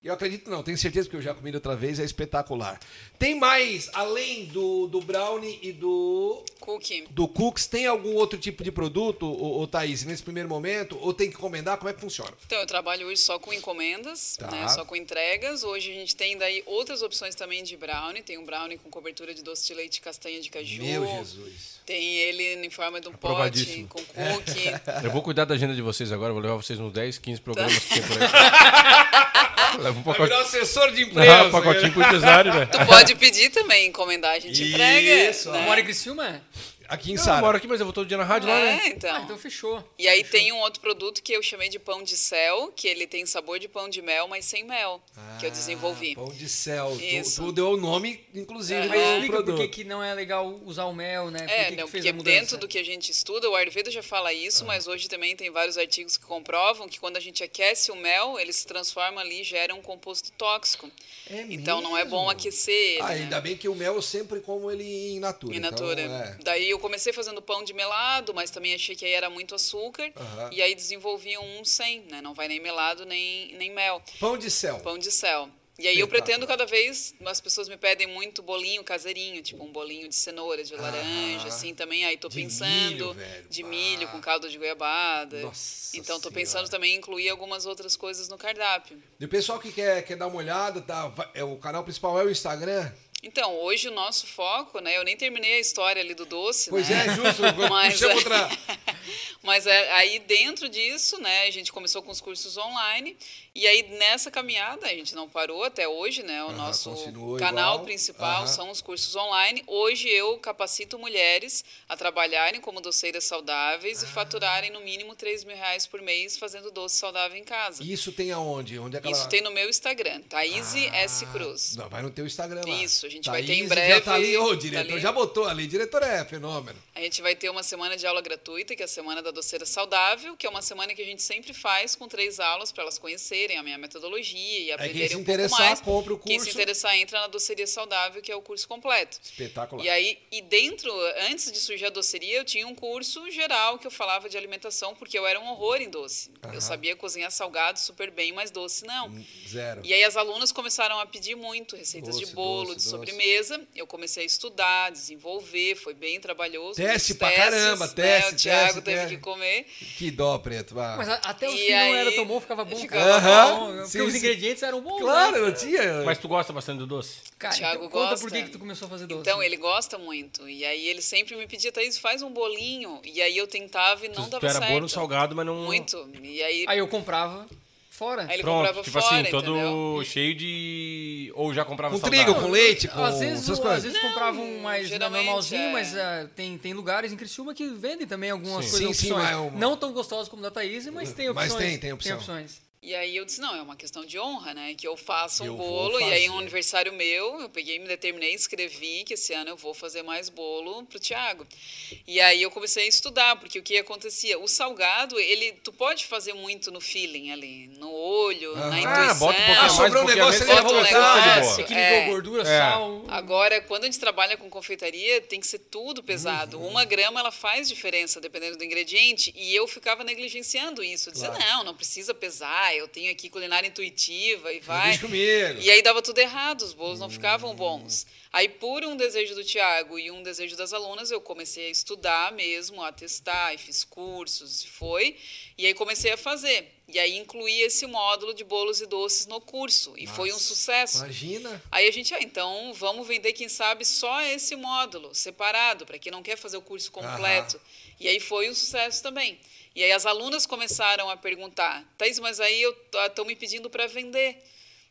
Eu acredito não, tenho certeza que eu já comi outra vez, é espetacular. Tem mais, além do, do brownie e do, Cookie. do cookies, tem algum outro tipo de produto, ô, ô Thaís, nesse primeiro momento? Ou tem que encomendar? Como é que funciona? Então, eu trabalho hoje só com encomendas, Tá. né, só com entregas. Hoje a gente tem daí outras opções também de brownie. Tem um brownie com cobertura de doce de leite e castanha de caju. Meu Jesus. Tem ele em forma de um pote com cookie. Eu vou cuidar da agenda de vocês agora, vou levar vocês nos 10, 15 programas que tem por aí. Leva um Vai pacote, virar assessor de ah, imprensa. um pacotinho pro empresário, né? Tu pode pedir também, encomendar, a gente entrega. Isso, né? Mora em Criciúma? Aqui em Eu Sara. moro aqui, mas eu vou todo dia na rádio lá, né? É, então. Ah, então fechou. E aí tem um outro produto que eu chamei de pão de céu, que ele tem sabor de pão de mel, mas sem mel, que eu desenvolvi. Ah, Pão de céu. Tu, Isso. tu deu o nome, inclusive, Aham. Mas explica por que, que não é legal usar o mel, né? Por É, que que não, fez porque dentro do que a gente estuda, o Ayurveda já fala isso, mas hoje também tem vários artigos que comprovam que quando a gente aquece o mel, ele se transforma ali e gera um composto tóxico. É então não é bom mesmo? aquecer ele. Ah, né? ainda bem que o mel eu sempre como ele em natura. In então, natura. é. Daí eu comecei fazendo pão de melado, mas também achei que aí era muito açúcar. Aham. E aí desenvolvi um sem, né? Não vai nem melado nem, nem mel. Pão de céu. Pão de céu. E aí eu pretendo cada vez, as pessoas me pedem muito bolinho caseirinho, tipo um bolinho de cenoura, de laranja, Ah, assim também. Aí tô de pensando milho, de Ah. milho com caldo de goiabada. Nossa então tô Senhora. pensando também em incluir algumas outras coisas no cardápio. E o pessoal que quer, quer dar uma olhada, tá, é, o canal principal é o Instagram. Então, hoje o nosso foco, né? Eu nem terminei a história ali do doce, Pois né? é, justo. Mas, é. outra. Mas é, aí dentro disso, né, a gente começou com os cursos online e aí nessa caminhada a gente não parou até hoje, né? O nosso canal igual. principal são os cursos online. Hoje eu capacito mulheres a trabalharem como doceiras saudáveis e Ah. faturarem no mínimo 3 mil reais por mês fazendo doce saudável em casa. Isso tem aonde? Onde é que Isso tem no meu Instagram, Thaís S. Cruz. Não, vai no teu Instagram lá. Isso, a gente vai ter em Thaís breve, Já tá ali, ô, tá diretor, ali. já botou ali. Diretor é fenômeno. A gente vai ter uma semana de aula gratuita, que é a Semana da Doceira Saudável, que é uma semana que a gente sempre faz com três aulas para elas conhecerem a minha metodologia e aprenderem se um interessar, pouco mais. compra o Quem se curso. interessar entra na Doceria Saudável, que é o curso completo. Espetacular. E aí, e dentro, antes de surgir a doceria, eu tinha um curso geral que eu falava de alimentação, porque eu era um horror em doce. Aham. Eu sabia cozinhar salgado super bem, mas doce não. Zero. E aí as alunas começaram a pedir muito receitas Doce, de bolo, doce, de doce. sobremesa. Eu comecei a estudar, desenvolver, foi bem trabalhoso. Teste pra testes, caramba, né? teste, O Thiago teste, teve teste. que comer. Que dó, preto. Vá. Mas a- até os E que não aí- eram tão bom ficava bom. Ficava. Aham. Bom, Porque Sim, os sim. ingredientes eram bons. Claro, né? não tinha. Mas tu gosta bastante do doce? Cara, Thiago então, conta gosta. por que, que tu começou a fazer doce. Então, ele gosta muito. E aí ele sempre me pedia, Thaís, faz um bolinho. E aí eu tentava e não tu, dava tu era certo. boa no salgado, mas não... Muito. E aí, Aí eu comprava fora. aí ele Pronto, comprava tipo fora, assim, todo entendeu? cheio de... Ou já comprava Com saudável? trigo, com leite, com às vezes, essas o- coisas. às vezes compravam mais geralmente, normalzinho, é. mas ah, tem, tem lugares em Criciúma que vendem também algumas Sim. coisas, Sim, sim, mas é Não tão gostosas como da Thaís, mas tem Mas opções. tem, tem opção. opções. E aí eu disse, não, é uma questão de honra, né? Que eu faça um Eu bolo. E aí, um aniversário meu, eu peguei, me determinei, escrevi que esse ano eu vou fazer mais bolo pro Tiago. E aí eu comecei a estudar, porque o que acontecia? O salgado, ele, tu pode fazer muito no feeling ali, no olho, na Aham. intuição. Ah, bota um pouquinho Ah, mais, sobrou um negócio você bota um vai voltar, de negócio. Equilibrou É. gordura, É. sal. Agora, quando a gente trabalha com confeitaria, tem que ser tudo pesado. Uhum. Uma grama, ela faz diferença, dependendo do ingrediente. E eu ficava negligenciando isso. Dizia, Claro. não, não precisa pesar, eu tenho aqui culinária intuitiva e vai. Deixa comigo. E aí dava tudo errado, os bolos não ficavam bons. Aí, por um desejo do Tiago e um desejo das alunas, eu comecei a estudar mesmo, a testar, e fiz cursos, e foi. E aí comecei a fazer. E aí incluí esse módulo de bolos e doces no curso. E foi um Nossa, sucesso. Imagina. Aí a gente, ah, então vamos vender, quem sabe, só esse módulo, separado, para quem não quer fazer o curso completo. E aí foi um sucesso também. E aí as alunas começaram a perguntar, Thaís, mas aí estão me pedindo para vender.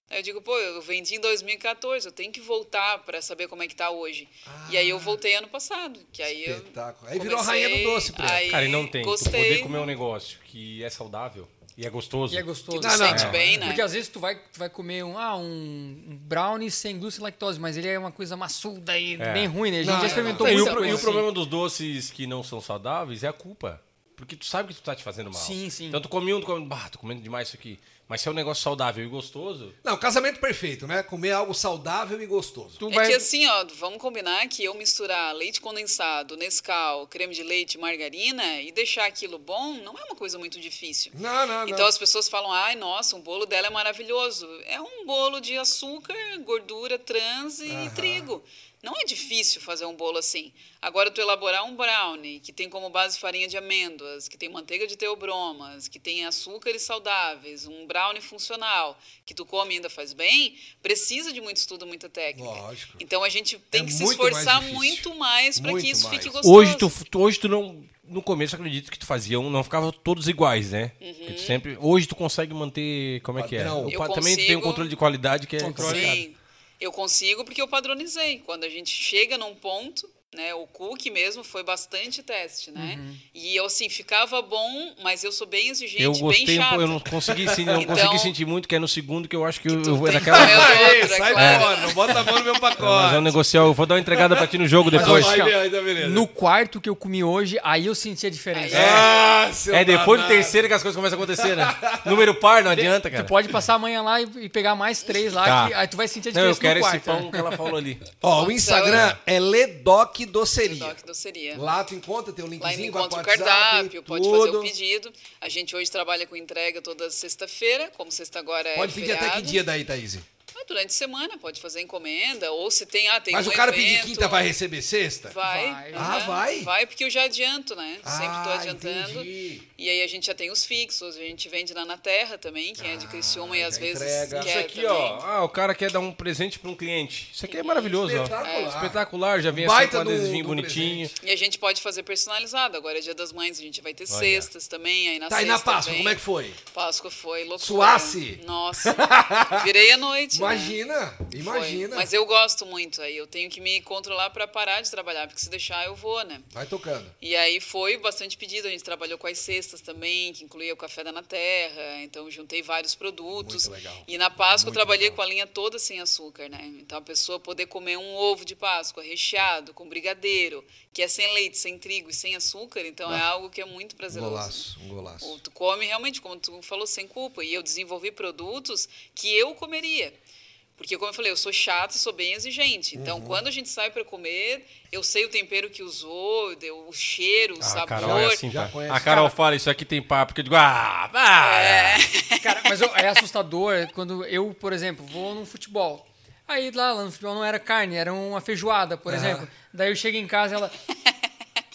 Aí eu digo, pô, eu vendi em 2014, eu tenho que voltar para saber como é que tá hoje. E aí eu voltei ano passado, que aí eu Espetáculo. Aí virou a comecei, rainha do doce, Preto. aí Cara, e não tem. Tu Gostei. poder comer um negócio que é saudável e é gostoso. E é gostoso. Tu Não, não, sente é. bem, né? Porque às vezes tu vai, tu vai comer um, ah, um brownie sem glúten e lactose, mas ele é uma coisa maçuda e É. bem ruim, né? A gente Não, já experimentou Não, e o, e o assim. problema dos doces que não são saudáveis é a culpa. Porque tu sabe que tu tá te fazendo mal. Sim, sim. Então tu come um, tu come, bah, tô comendo demais isso aqui. Mas se é um negócio saudável e gostoso, Não, casamento perfeito, né? Comer algo saudável e gostoso. tu É vai. que assim, ó, vamos combinar que eu misturar leite condensado, Nescau, creme de leite e margarina e deixar aquilo bom não é uma coisa muito difícil. Não, não, não. Então as pessoas falam, ai, nossa, um bolo dela é maravilhoso. É um bolo de açúcar, gordura, trans e trigo. Não é difícil fazer um bolo assim. Agora, tu elaborar um brownie que tem como base farinha de amêndoas, que tem manteiga de teobromas, que tem açúcares saudáveis, um brownie funcional, que tu come e ainda faz bem, precisa de muito estudo, muita técnica. Lógico. Então a gente tem É que se mais esforçar difícil. muito mais para que isso mais. fique gostoso. Hoje tu, hoje tu não. No começo, eu acredito que tu fazia um, não ficavam todos iguais, né? Tu sempre, hoje tu consegue manter. Como é que é? Eu pa- também tu tem um consigo- controle de qualidade que é. Sim, eu consigo porque eu padronizei. Quando a gente chega num ponto, né, o cookie mesmo foi bastante teste, né? E eu assim ficava bom, mas eu sou bem exigente, Eu bem gostei, chata. pouco, eu não consegui, sim, não Então- consegui sentir muito, que é no segundo que eu acho que, eu, eu vou daquela. que é sai fora, não bota a mão no meu Mas eu pacote. negociar, eu vou dar uma entregada pra ti no jogo depois. Vai, Ó, vai, tá. No quarto que eu comi hoje, aí eu senti a diferença. Ah, seu É depois do terceiro que as coisas começam a acontecer, né? Número par, não adianta, cara. Tu pode passar amanhã lá e, pegar mais três lá, Tá. que, aí tu vai sentir a Não, eu diferença quero no esse quarto. pão que ela falou ali. Ó, o Instagram é Ledoc Doceria. Doc doceria. Lá tu encontra, tem o Lá linkzinho, encontra vai o WhatsApp, cardápio, pode fazer o pedido. A gente hoje trabalha com entrega toda sexta-feira, como sexta agora é Pode pedir até que feriado. dia daí, Thaís? Ah, durante a semana, pode fazer encomenda, ou se tem, ah, tem Mas um o cara pedir evento, quinta vai receber sexta? Vai. Vai. Ah, vai? Vai, porque eu já adianto, né? Sempre tô Ah, adiantando. entendi. E aí a gente já tem os fixos, a gente vende lá na Terra também, quem é de Criciúma e às já vezes entrega. quer Isso aqui, também. ó. Ah, o cara quer dar um presente pra um cliente. Isso aqui é maravilhoso, ó. Espetacular. Espetacular, já vem assim com adesivinho do bonitinho. presente. E a gente pode fazer personalizado. Agora é dia das mães, a gente vai ter Olha. cestas também. Aí na Tá, e na Páscoa, vem. como é que foi? Páscoa foi loucura. Suasse? Nossa. Virei a noite. né? Imagina, Foi. imagina. Mas eu gosto muito aí. Eu tenho que me controlar para parar de trabalhar, porque se deixar eu vou, né? Vai tocando. E aí foi bastante pedido. A gente trabalhou com as cestas também, que incluía o café da na terra. Então juntei vários produtos. Muito legal. E na Páscoa eu Muito trabalhei legal. com a linha toda sem açúcar, né? Então a pessoa poder comer um ovo de Páscoa recheado com brigadeiro, que é sem leite, sem trigo e sem açúcar. Então é algo que é muito Um prazeroso. golaço, um golaço. Ou Tu come realmente, como tu falou, sem culpa. E eu desenvolvi produtos que eu comeria. Porque, como eu falei, eu sou chata e sou bem exigente. Então, Uhum. quando a gente sai para comer, eu sei o tempero que usou, deu o cheiro, o Ah, sabor. Carol é assim, Já tá? conhece. A Carol fala, isso aqui tem papo, que eu digo, ah, vai. É. Cara, mas eu- é assustador quando eu, por exemplo, vou num futebol. Aí lá, lá no futebol não era carne, era uma feijoada, por exemplo. Daí eu chego em casa e ela.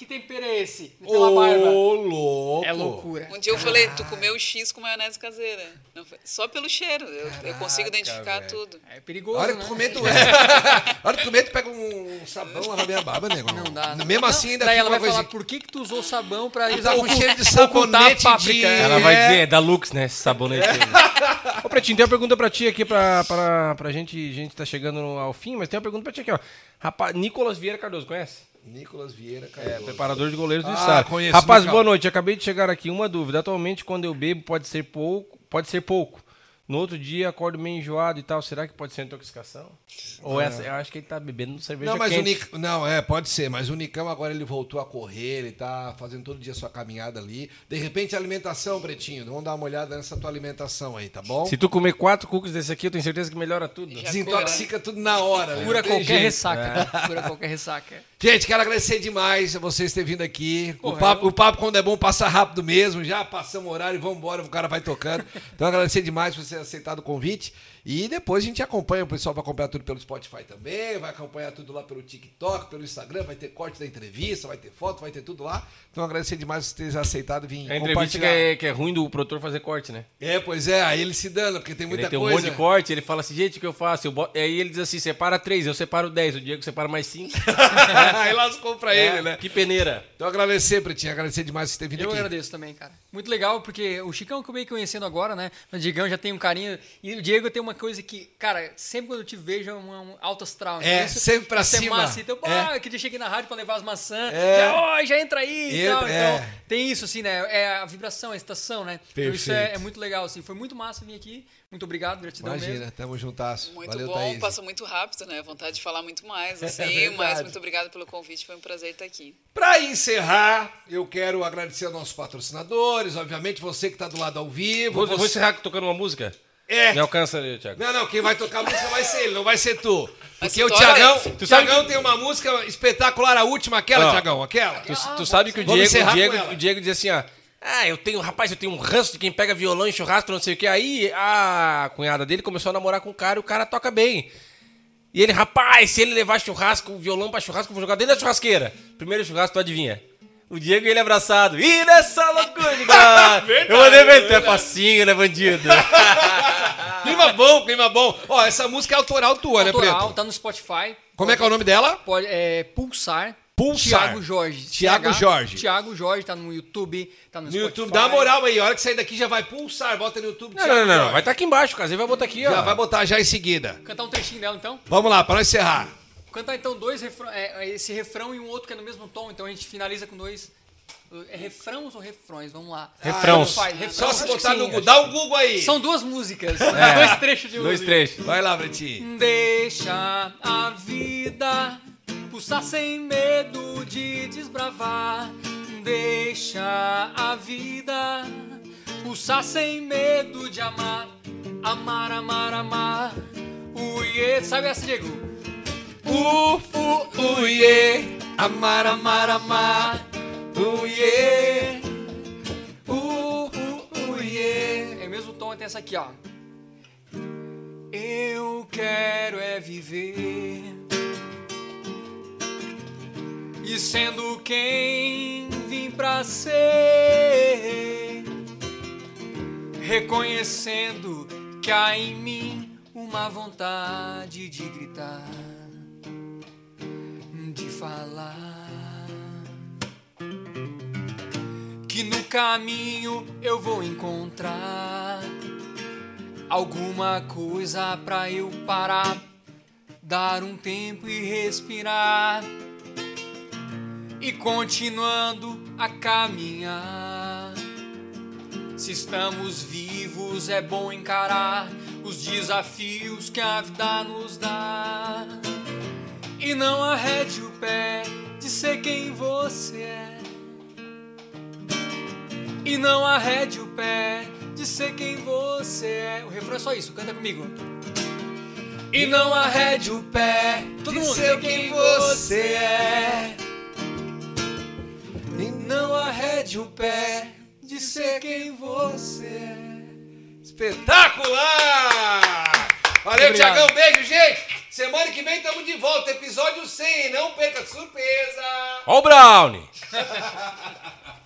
Que tempero é esse? Pela Ô, barba. louco. É loucura. Um dia eu falei, tu comeu X com maionese caseira. Não foi- só pelo cheiro. Eu, eu consigo identificar velho. tudo. É A perigoso, hora que né? tu comer, tu é. A hora que tu comer, tu pega um sabão, bem a barba, nego. Não dá. não. Mesmo Não, assim, ainda Daí fica ela uma vai falar coisinha. por que, que tu usou sabão pra Tá com cheiro de ocultar a sabonete de- Ela É. vai dizer, é da Lux, né? Esse sabonete. aí. Ô, Pretinho, tem uma pergunta pra ti aqui, pra, pra, pra gente. A gente tá chegando ao fim, mas tem uma pergunta pra ti aqui, ó. Rapaz, Nicolas Vieira Cardoso, conhece? Nicolas Vieira, É, Cardoso. preparador de goleiros do Ah, Estado. conheço, Rapaz, boa noite. Acabei de chegar aqui. Uma dúvida. Atualmente, quando eu bebo, pode ser pouco. Pode ser pouco. No outro dia, acordo meio enjoado e tal. Será que pode ser intoxicação? Ou essa, eu acho que ele tá bebendo cerveja Não, mas o quente. Nic... Não, é, pode ser, mas o Nicão agora ele voltou a correr, ele tá fazendo todo dia sua caminhada ali. De repente, alimentação, Pretinho. Vamos dar uma olhada nessa tua alimentação aí, tá bom? Se tu comer quatro cookies desse aqui, eu tenho certeza que melhora tudo. Já Desintoxica tudo na hora. né? Cura qualquer jeito. ressaca. Cura qualquer ressaca. Gente, quero agradecer demais a vocês terem vindo aqui. O papo, o papo, quando é bom, passa rápido mesmo. Já passamos o horário e vamos embora, o cara vai tocando. Então, agradecer demais por você ter aceitado o convite. E depois a gente acompanha, o pessoal vai acompanhar tudo pelo Spotify também, vai acompanhar tudo lá pelo TikTok, pelo Instagram, vai ter corte da entrevista, vai ter foto, vai ter tudo lá. Então, agradecer demais por vocês terem aceitado vir A entrevista que compartilhar. é, que é ruim do produtor fazer corte, né? É, pois é, aí ele se dando, porque tem muita ele tem um coisa. monte de corte, ele fala assim, gente, o que eu faço? Eu boto... Aí ele diz assim, separa três, eu separo dez, o Diego separa mais cinco. aí lascou pra ele, É, né? Que peneira. Então, agradecer, Pretinho, agradecer demais por você ter vindo Eu aqui. agradeço também, cara. Muito legal, porque o Chicão que eu meio conhecendo agora, né? O Diegão já tem um carinho. E o Diego tem uma uma coisa que, cara, sempre quando eu te vejo é um, um alto astral. É, Isso- sempre pra é cima. massa. Então, É. que dia cheguei na rádio pra levar as maçãs. É. Já, "Oi, já entra aí e tal. é. Então, tem isso, assim, né? É a vibração, a estação, né? Então, isso é, Perfeito. é muito legal, assim. Foi muito massa vir aqui. Muito obrigado, gratidão Imagina, mesmo. tamo juntasso. Muito Valeu, bom, Thaís. passou muito rápido, né? Vontade de falar muito mais, assim. verdade. mas muito obrigada pelo convite, foi um prazer estar aqui. Pra encerrar, eu quero agradecer aos nossos patrocinadores, obviamente você que tá do lado ao vivo. Vou, vou você- encerrar tocando uma música? É. Me alcança ali, Thiago. Não, não, quem vai tocar a música vai ser ele, não vai ser tu. Porque o tu toca, Tiagão, né? o Tiagão tem uma música espetacular, a última, aquela. Tiagão, aquela. Tu, tu sabe que o Vamos Diego, encerrar o Diego, ela. o Diego diz assim, ó. Ah, eu tenho, rapaz, eu tenho um ranço de quem pega violão em churrasco, não sei o que. Aí a cunhada dele começou a namorar com o cara e o cara toca bem. E ele, rapaz, se ele levar churrasco, violão pra churrasco, eu vou jogar dentro da churrasqueira. Primeiro churrasco, tu adivinha? O Diego e ele abraçado. Ih, nessa loucura, cara. Eu mandei ver, tu é facinho, né, bandido? Clima bom, clima bom. Ó, essa música é autoral tua, né, Autoral, Preto? tá no Spotify. Como é que é o nome dela? Pode, é, Pulsar. Pulsar. Tiago Jorge. Thiago TH, Jorge. Tiago Jorge, tá no YouTube, tá no, No Spotify. YouTube, dá uma moral aí. A hora que sair daqui já vai pulsar. Bota no YouTube. Não, Thiago não, não, não. Jorge. Vai estar aqui embaixo, o vai botar aqui, ó. Já vai botar já em seguida. Cantar um trechinho dela, então. Vamos lá, para nós encerrar. Cantar, então, dois refrão, é, esse refrão e um outro que é no mesmo tom. Então, a gente finaliza com dois... É refrãos ou refrões? Vamos lá. Refrãos. Faz, refrãos. Só se botar no Google. Dá um Google aí. São duas músicas. É. Dois trechos de Dois música. trechos. Vai lá, Pretinho. Deixa a vida pulsar sem medo de desbravar. Deixa a vida pulsar sem medo de amar. Amar, amar, amar. Uiê. Sabe essa, Diego? U, u, uiê. Amar, amar, amar. Uiê. U, u, uiê. É o mesmo tom, tem essa aqui, ó. Eu quero é viver e sendo quem vim pra ser, reconhecendo que há em mim uma vontade de gritar, de falar que no caminho eu vou encontrar alguma coisa pra eu parar, dar um tempo e respirar e continuando a caminhar. Se estamos vivos, é bom encarar os desafios que a vida nos dá. E não arrede o pé de ser quem você é. E não arrede o pé de ser quem você é. O refrão é só isso, canta comigo. E não arrede o pé todo de mundo ser quem você é. E não arrede o pé de ser quem você é. Espetacular! Valeu. Tiagão. Beijo, gente. Semana que vem estamos de volta. Episódio 100. Não perca de surpresa. Ó o Brownie!